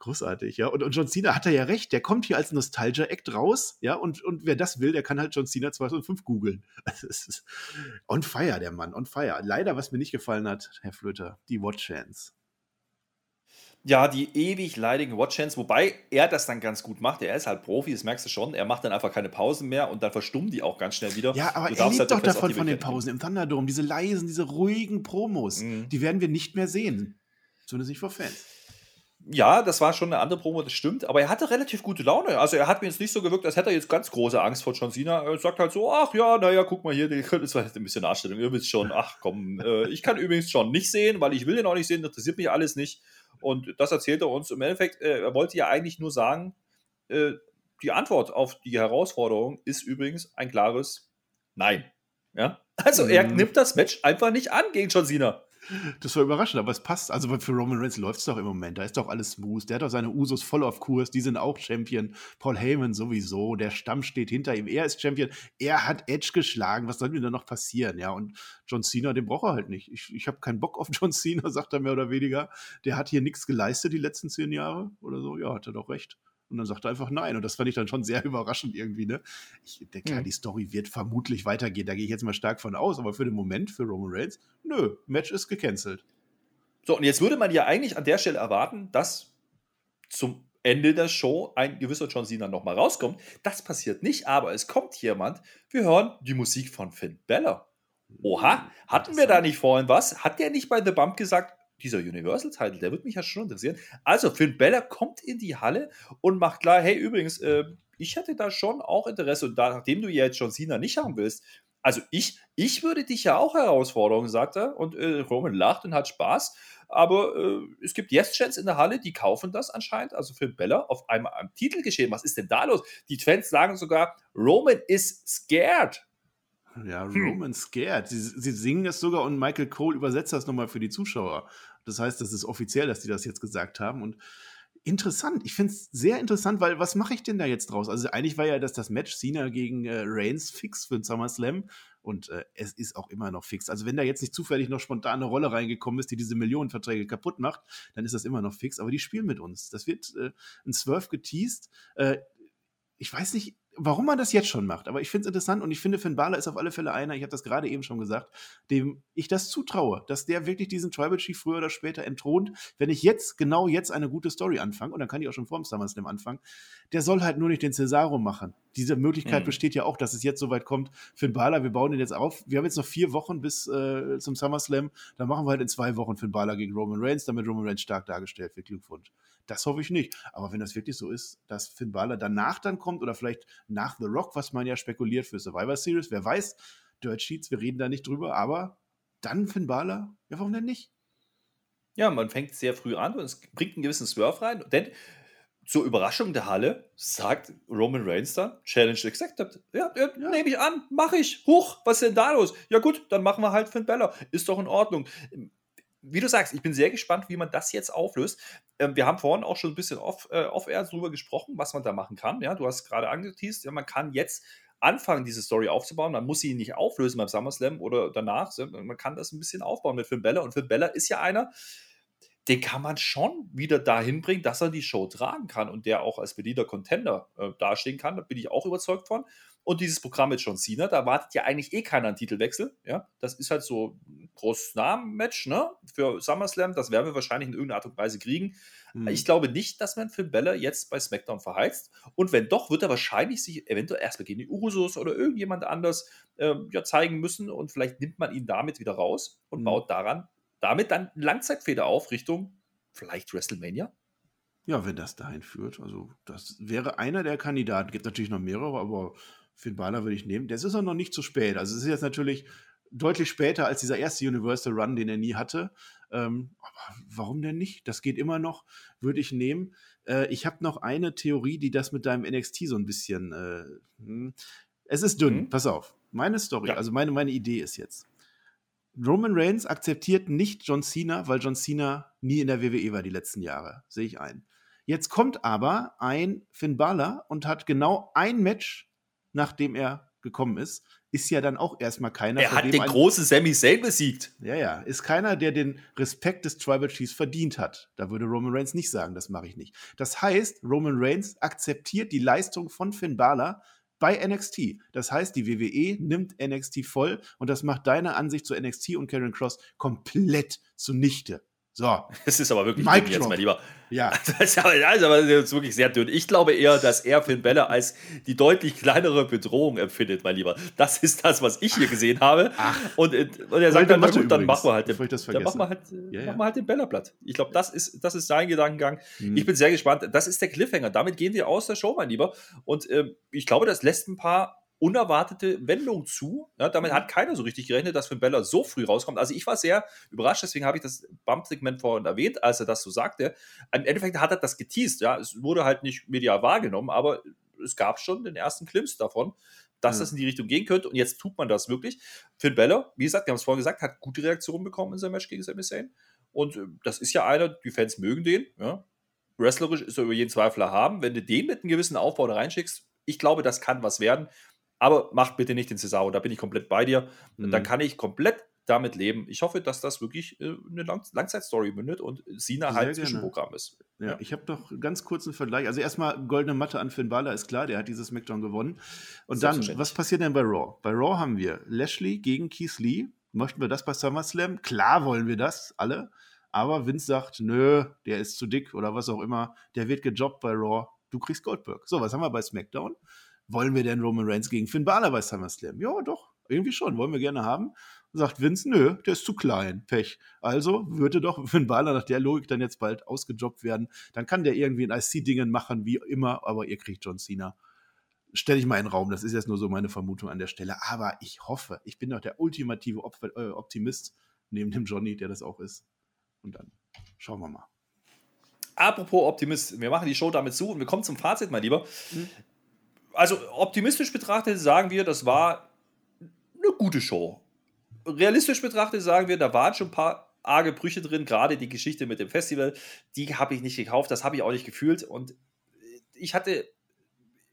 Großartig, ja. Und, und John Cena hat ja recht, der kommt hier als Nostalgia-Act raus, ja. Und, und wer das will, der kann halt John Cena 2005 googeln. Also es ist on fire, der Mann, on fire. Leider, was mir nicht gefallen hat, Herr Flöter, die Watch Chance. Ja, die ewig leidigen Watch-Hands, wobei er das dann ganz gut macht. Er ist halt Profi, das merkst du schon. Er macht dann einfach keine Pausen mehr und dann verstummen die auch ganz schnell wieder. Ja, aber er lebt halt doch davon von den Pausen im Thunderdome. Diese leisen, diese ruhigen Promos, mhm. die werden wir nicht mehr sehen. Zumindest nicht vor Fans ja, das war schon eine andere Promo, das stimmt, aber er hatte relativ gute Laune. Also er hat mir jetzt nicht so gewirkt, als hätte er jetzt ganz große Angst vor John Cena. Er sagt halt so, ach ja, naja, guck mal hier, das war jetzt ein bisschen Nachstellung. Ihr wisst schon, ach komm, äh, ich kann übrigens schon nicht sehen, weil ich will den auch nicht sehen, interessiert mich alles nicht. Und das erzählt er uns. Im Endeffekt, äh, er wollte ja eigentlich nur sagen, äh, die Antwort auf die Herausforderung ist übrigens ein klares Nein. Ja? Also er mhm. nimmt das Match einfach nicht an gegen John Cena. Das war überraschend, aber es passt. Also für Roman Reigns läuft es doch im Moment. Da ist doch alles smooth. Der hat doch seine Usos voll auf Kurs. Die sind auch Champion. Paul Heyman sowieso. Der Stamm steht hinter ihm. Er ist Champion. Er hat Edge geschlagen. Was soll mir da noch passieren? Ja, und John Cena, den braucht er halt nicht. Ich, ich habe keinen Bock auf John Cena, sagt er mehr oder weniger. Der hat hier nichts geleistet die letzten zehn Jahre oder so. Ja, hat er doch recht. Und dann sagt er einfach nein. Und das fand ich dann schon sehr überraschend irgendwie. Ne? Ich denke, mhm. die Story wird vermutlich weitergehen. Da gehe ich jetzt mal stark von aus. Aber für den Moment, für Roman Reigns, nö, Match ist gecancelt. So, und jetzt würde man ja eigentlich an der Stelle erwarten, dass zum Ende der Show ein gewisser John Cena nochmal rauskommt. Das passiert nicht, aber es kommt jemand. Wir hören die Musik von Finn Bella. Oha, hatten wir da nicht vorhin was? Hat der nicht bei The Bump gesagt, dieser Universal-Title, der wird mich ja schon interessieren. Also, Finn Bella kommt in die Halle und macht klar, hey, übrigens, äh, ich hätte da schon auch Interesse und da, nachdem du ja jetzt John Cena nicht haben willst, also ich, ich würde dich ja auch herausfordern, sagt er. Und äh, Roman lacht und hat Spaß. Aber äh, es gibt Yes-Chance in der Halle, die kaufen das anscheinend. Also Finn Bella auf einmal am Titel geschehen. Was ist denn da los? Die Fans sagen sogar, Roman is scared. Ja, hm. Roman hm. scared. Sie, sie singen es sogar und Michael Cole übersetzt das nochmal für die Zuschauer. Das heißt, das ist offiziell, dass die das jetzt gesagt haben. Und interessant. Ich finde es sehr interessant, weil was mache ich denn da jetzt draus? Also eigentlich war ja das, das Match Cena gegen äh, Reigns fix für den SummerSlam und äh, es ist auch immer noch fix. Also wenn da jetzt nicht zufällig noch spontan eine Rolle reingekommen ist, die diese Millionenverträge kaputt macht, dann ist das immer noch fix. Aber die spielen mit uns. Das wird äh, ein Swerve geteased. Äh, ich weiß nicht, warum man das jetzt schon macht. Aber ich finde es interessant und ich finde, Finn Balor ist auf alle Fälle einer, ich habe das gerade eben schon gesagt, dem ich das zutraue, dass der wirklich diesen Tribal Chief früher oder später entthront. Wenn ich jetzt, genau jetzt eine gute Story anfange, und dann kann ich auch schon vor dem SummerSlam anfangen, der soll halt nur nicht den Cesaro machen. Diese Möglichkeit mhm. besteht ja auch, dass es jetzt soweit kommt. Finn Balor, wir bauen den jetzt auf. Wir haben jetzt noch vier Wochen bis äh, zum SummerSlam. Dann machen wir halt in zwei Wochen Finn Balor gegen Roman Reigns, damit Roman Reigns stark dargestellt wird. Glückwunsch. Das hoffe ich nicht. Aber wenn das wirklich so ist, dass Finn Balor danach dann kommt oder vielleicht nach The Rock, was man ja spekuliert für Survivor Series, wer weiß, Dirt Sheets, wir reden da nicht drüber, aber dann Finn Balor, ja, warum denn nicht? Ja, man fängt sehr früh an und es bringt einen gewissen Swerve rein, denn zur Überraschung der Halle sagt Roman Reigns dann, Challenge accepted. Ja, ja, ja. nehme ich an, mache ich. Huch, was ist denn da los? Ja gut, dann machen wir halt Finn Balor. Ist doch in Ordnung wie du sagst, ich bin sehr gespannt, wie man das jetzt auflöst. Ähm, wir haben vorhin auch schon ein bisschen off, äh, off-air drüber gesprochen, was man da machen kann. Ja, du hast gerade angeteased, ja, man kann jetzt anfangen, diese Story aufzubauen. Man muss sie nicht auflösen beim SummerSlam oder danach. Man kann das ein bisschen aufbauen mit Finn Bella. Und Finn Bella ist ja einer, den kann man schon wieder dahin bringen, dass er die Show tragen kann und der auch als beliebter Contender äh, dastehen kann. Da bin ich auch überzeugt von. Und dieses Programm mit John Cena, da wartet ja eigentlich eh keiner einen Titelwechsel. Ja, das ist halt so ein großes Namen-Match ne? für SummerSlam. Das werden wir wahrscheinlich in irgendeiner Art und Weise kriegen. Mhm. Ich glaube nicht, dass man Finn Bella jetzt bei SmackDown verheizt. Und wenn doch, wird er wahrscheinlich sich eventuell erstmal gegen die Usos oder irgendjemand anders äh, ja, zeigen müssen. Und vielleicht nimmt man ihn damit wieder raus und mhm. baut daran damit dann Langzeitfeder auf Richtung vielleicht WrestleMania? Ja, wenn das dahin führt. Also, das wäre einer der Kandidaten. Gibt natürlich noch mehrere, aber Finn Balor würde ich nehmen. Das ist auch noch nicht zu spät. Also, es ist jetzt natürlich deutlich später als dieser erste Universal Run, den er nie hatte. Ähm, aber warum denn nicht? Das geht immer noch, würde ich nehmen. Äh, ich habe noch eine Theorie, die das mit deinem NXT so ein bisschen. Äh, hm. es ist dünn, mhm. pass auf. Meine Story, ja. also meine, meine Idee ist jetzt. Roman Reigns akzeptiert nicht John Cena, weil John Cena nie in der WWE war die letzten Jahre. Sehe ich ein. Jetzt kommt aber ein Finn Balor und hat genau ein Match, nachdem er gekommen ist, ist ja dann auch erstmal keiner. Er hat den großen Sammy Zayn besiegt. Ja, ja, ist keiner, der den Respekt des Tribal Chiefs verdient hat. Da würde Roman Reigns nicht sagen, das mache ich nicht. Das heißt, Roman Reigns akzeptiert die Leistung von Finn Balor bei NXT. Das heißt, die WWE nimmt NXT voll und das macht deine Ansicht zu NXT und Karen Cross komplett zunichte. So. Das ist aber wirklich Mike dünn jetzt, mein Lieber. Ja. Das ist, aber, das ist aber wirklich sehr dünn. Ich glaube eher, dass er Finn Balor als die deutlich kleinere Bedrohung empfindet, mein Lieber. Das ist das, was ich hier gesehen habe. Ach. Und, äh, und er sagt dann, na gut, dann machen wir halt den, dann machen wir halt, ja, ja. Machen wir halt den Balor platt. Ich glaube, das ist, das ist sein Gedankengang. Hm. Ich bin sehr gespannt. Das ist der Cliffhanger. Damit gehen wir aus der Show, mein Lieber. Und ähm, ich glaube, das lässt ein paar unerwartete Wendung zu. Ja, damit hat keiner so richtig gerechnet, dass Finn Bella so früh rauskommt. Also ich war sehr überrascht, deswegen habe ich das Bump-Segment vorhin erwähnt, als er das so sagte. Im Endeffekt hat er das geteased, ja. Es wurde halt nicht medial wahrgenommen, aber es gab schon den ersten Clips davon, dass mhm. das in die Richtung gehen könnte. Und jetzt tut man das wirklich. Finn Bella, wie gesagt, wir haben es vorhin gesagt, hat gute Reaktionen bekommen in seinem Match gegen Sami Zayn. Und äh, das ist ja einer, die Fans mögen den. Ja. Wrestlerisch ist er über jeden Zweifel haben. Wenn du den mit einem gewissen Aufbau da reinschickst, ich glaube, das kann was werden. Aber macht bitte nicht den Cesaro, da bin ich komplett bei dir. Mhm. Da kann ich komplett damit leben. Ich hoffe, dass das wirklich äh, eine Lang Langzeitstory mündet und Sina halt Zwischenprogramm ist. Ja, ja. ich habe noch ganz kurzen Vergleich. Also erstmal goldene Matte an Finn Balor, ist klar, der hat dieses SmackDown gewonnen. Und dann, was passiert denn bei Raw? Bei Raw haben wir Lashley gegen Keith Lee. Möchten wir das bei SummerSlam? Klar wollen wir das, alle. Aber Vince sagt, nö, der ist zu dick oder was auch immer. Der wird gejobbt bei Raw. Du kriegst Goldberg. So, was haben wir bei SmackDown? Wollen wir denn Roman Reigns gegen Finn Balor bei SummerSlam? Ja, doch, irgendwie schon, wollen wir gerne haben. Sagt Vince, nö, der ist zu klein, Pech. Also würde doch Finn Balor nach der Logik dann jetzt bald ausgejobbt werden. Dann kann der irgendwie ein IC-Dingen machen, wie immer, aber ihr kriegt John Cena. Stelle ich mal in den Raum, das ist jetzt nur so meine Vermutung an der Stelle. Aber ich hoffe, ich bin doch der ultimative äh, Optimist, neben dem Johnny, der das auch ist. Und dann schauen wir mal. Apropos Optimist, wir machen die Show damit zu und wir kommen zum Fazit, mein Lieber. Mhm also optimistisch betrachtet sagen wir, das war eine gute Show. Realistisch betrachtet sagen wir, da waren schon ein paar arge Brüche drin, gerade die Geschichte mit dem Festival, die habe ich nicht gekauft, das habe ich auch nicht gefühlt und ich hatte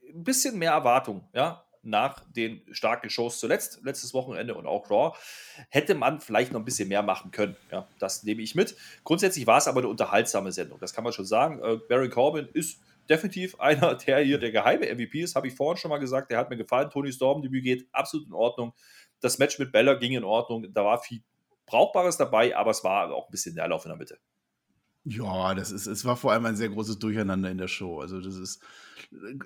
ein bisschen mehr Erwartung, ja, nach den starken Shows zuletzt, letztes Wochenende und auch Raw, hätte man vielleicht noch ein bisschen mehr machen können. Ja, das nehme ich mit. Grundsätzlich war es aber eine unterhaltsame Sendung, das kann man schon sagen. Äh, Baron Corbin ist definitiv einer, der hier der geheime MVP ist, habe ich vorhin schon mal gesagt. Der hat mir gefallen. Tony Storm, Debüt geht absolut in Ordnung. Das Match mit Bella ging in Ordnung. Da war viel Brauchbares dabei, aber es war auch ein bisschen Leerlauf in der Mitte. Ja, das ist, es war vor allem ein sehr großes Durcheinander in der Show. Also, das ist,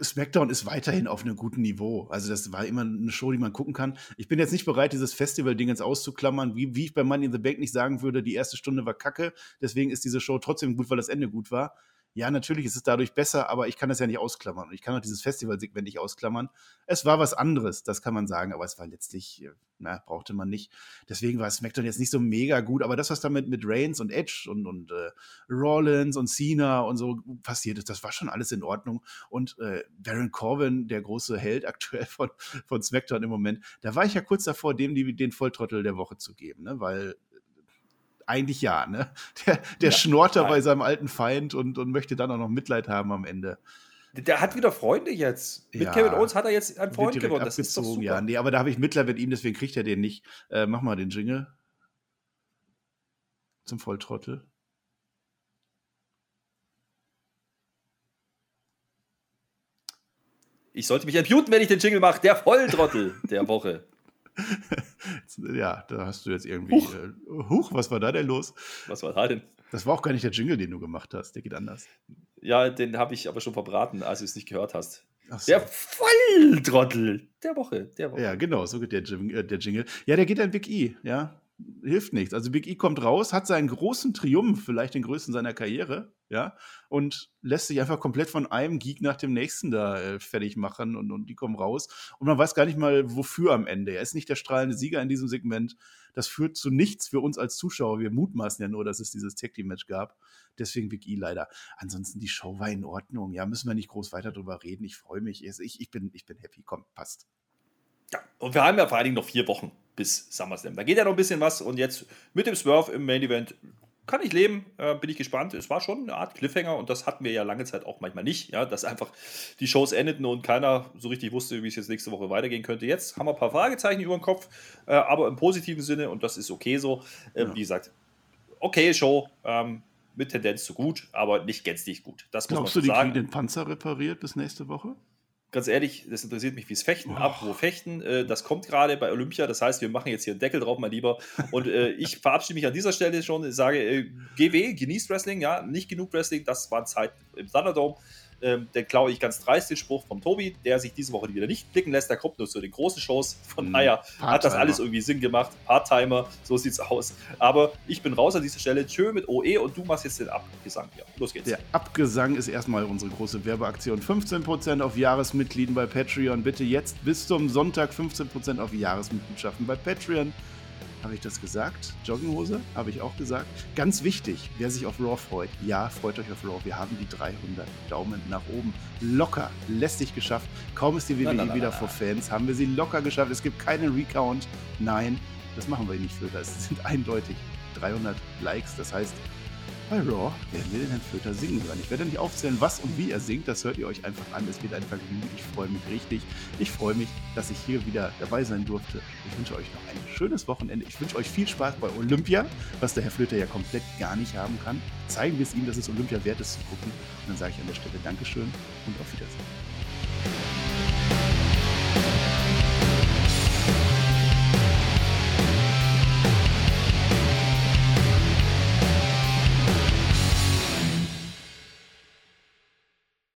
SmackDown ist weiterhin auf einem guten Niveau. Also, das war immer eine Show, die man gucken kann. Ich bin jetzt nicht bereit, dieses Festival-Ding jetzt auszuklammern, wie, wie ich bei Money in the Bank nicht sagen würde, die erste Stunde war kacke. Deswegen ist diese Show trotzdem gut, weil das Ende gut war ja, natürlich ist es dadurch besser, aber ich kann das ja nicht ausklammern. Und ich kann auch dieses Festivalsegment nicht ausklammern. Es war was anderes, das kann man sagen, aber es war letztlich, äh, na, brauchte man nicht. Deswegen war SmackDown jetzt nicht so mega gut, aber das, was damit mit Reigns und Edge und, und äh, Rollins und Cena und so passiert ist, das war schon alles in Ordnung. Und äh, Baron Corbin, der große Held aktuell von, von SmackDown im Moment, da war ich ja kurz davor, dem die, den Volltrottel der Woche zu geben, ne? weil eigentlich ja, ne? Der, der ja, schnort da bei seinem alten Feind und, und möchte dann auch noch Mitleid haben am Ende. Der hat wieder Freunde jetzt. Mit ja, Kevin Owens hat er jetzt einen Freund gewonnen. Das ist doch super. Ja, nee, aber da habe ich Mitleid mit ihm, deswegen kriegt er den nicht. Äh, mach mal den Jingle. Zum Volltrottel. Ich sollte mich entmuten, wenn ich den Jingle mache. Der Volltrottel der Woche. ja, da hast du jetzt irgendwie. Huch. Äh, huch, was war da denn los? Was war da denn? Das war auch gar nicht der Jingle, den du gemacht hast. Der geht anders. Ja, den habe ich aber schon verbraten, als du es nicht gehört hast. So. Der Volltrottel der Woche, der Woche. Ja, genau, so geht der, äh, der Jingle. Ja, der geht an Big E, ja hilft nichts. Also Big E kommt raus, hat seinen großen Triumph, vielleicht den größten seiner Karriere, ja, und lässt sich einfach komplett von einem Geek nach dem nächsten da äh, fertig machen und, und die kommen raus. Und man weiß gar nicht mal, wofür am Ende. Er ist nicht der strahlende Sieger in diesem Segment. Das führt zu nichts für uns als Zuschauer. Wir mutmaßen ja nur, dass es dieses Tag Team Match gab. Deswegen Big E leider. Ansonsten die Show war in Ordnung. Ja, müssen wir nicht groß weiter drüber reden. Ich freue mich. Ich, ich, bin, ich bin happy. Komm, passt. Ja, und wir haben ja vor allen Dingen noch vier Wochen bis SummerSlam. Da geht ja noch ein bisschen was und jetzt mit dem Swerve im Main Event kann ich leben, äh, bin ich gespannt. Es war schon eine Art Cliffhanger und das hatten wir ja lange Zeit auch manchmal nicht, ja, dass einfach die Shows endeten und keiner so richtig wusste, wie es jetzt nächste Woche weitergehen könnte. Jetzt haben wir ein paar Fragezeichen über den Kopf, äh, aber im positiven Sinne und das ist okay so. Äh, ja. Wie gesagt, okay Show, ähm, mit Tendenz zu gut, aber nicht gänzlich gut. Das Glaubst du, die sagen. kriegen den Panzer repariert bis nächste Woche? Ganz ehrlich, das interessiert mich wie es Fechten, oh. ab, wo Fechten, äh, das kommt gerade bei Olympia, das heißt, wir machen jetzt hier einen Deckel drauf, mein Lieber. Und äh, ich verabschiede mich an dieser Stelle schon, sage, äh, GW, genießt Wrestling, ja, nicht genug Wrestling, das waren Zeiten im Thunderdome. Ähm, dann klaue ich ganz dreist den Spruch vom Tobi, der sich diese Woche wieder nicht blicken lässt. Der kommt nur zu den großen Shows. Von mhm. daher hat das alles irgendwie Sinn gemacht. Part-Timer, so sieht's aus. Aber ich bin raus an dieser Stelle. Tschö mit OE und du machst jetzt den Abgesang hier. Los geht's. Der Abgesang ist erstmal unsere große Werbeaktion. 15% auf Jahresmitglieden bei Patreon. Bitte jetzt bis zum Sonntag 15% auf Jahresmitgliedschaften bei Patreon. Habe ich das gesagt? Jogginghose? Habe ich auch gesagt. Ganz wichtig, wer sich auf Raw freut, ja, freut euch auf Raw. Wir haben die 300 Daumen nach oben. Locker, lästig geschafft. Kaum ist die WWE na, wieder vor Fans, haben wir sie locker geschafft. Es gibt keinen Recount. Nein, das machen wir nicht für. Das sind eindeutig 300 Likes. Das heißt, bei Raw werden wir den Herrn Flöter singen hören. Ich werde nicht aufzählen, was und wie er singt. Das hört ihr euch einfach an. Es wird ein Vergnügen. Ich freue mich richtig. Ich freue mich, dass ich hier wieder dabei sein durfte. Ich wünsche euch noch ein schönes Wochenende. Ich wünsche euch viel Spaß bei Olympia, was der Herr Flöter ja komplett gar nicht haben kann. Zeigen wir es ihm, dass es Olympia wert ist zu gucken. Und dann sage ich an der Stelle Dankeschön und auf Wiedersehen.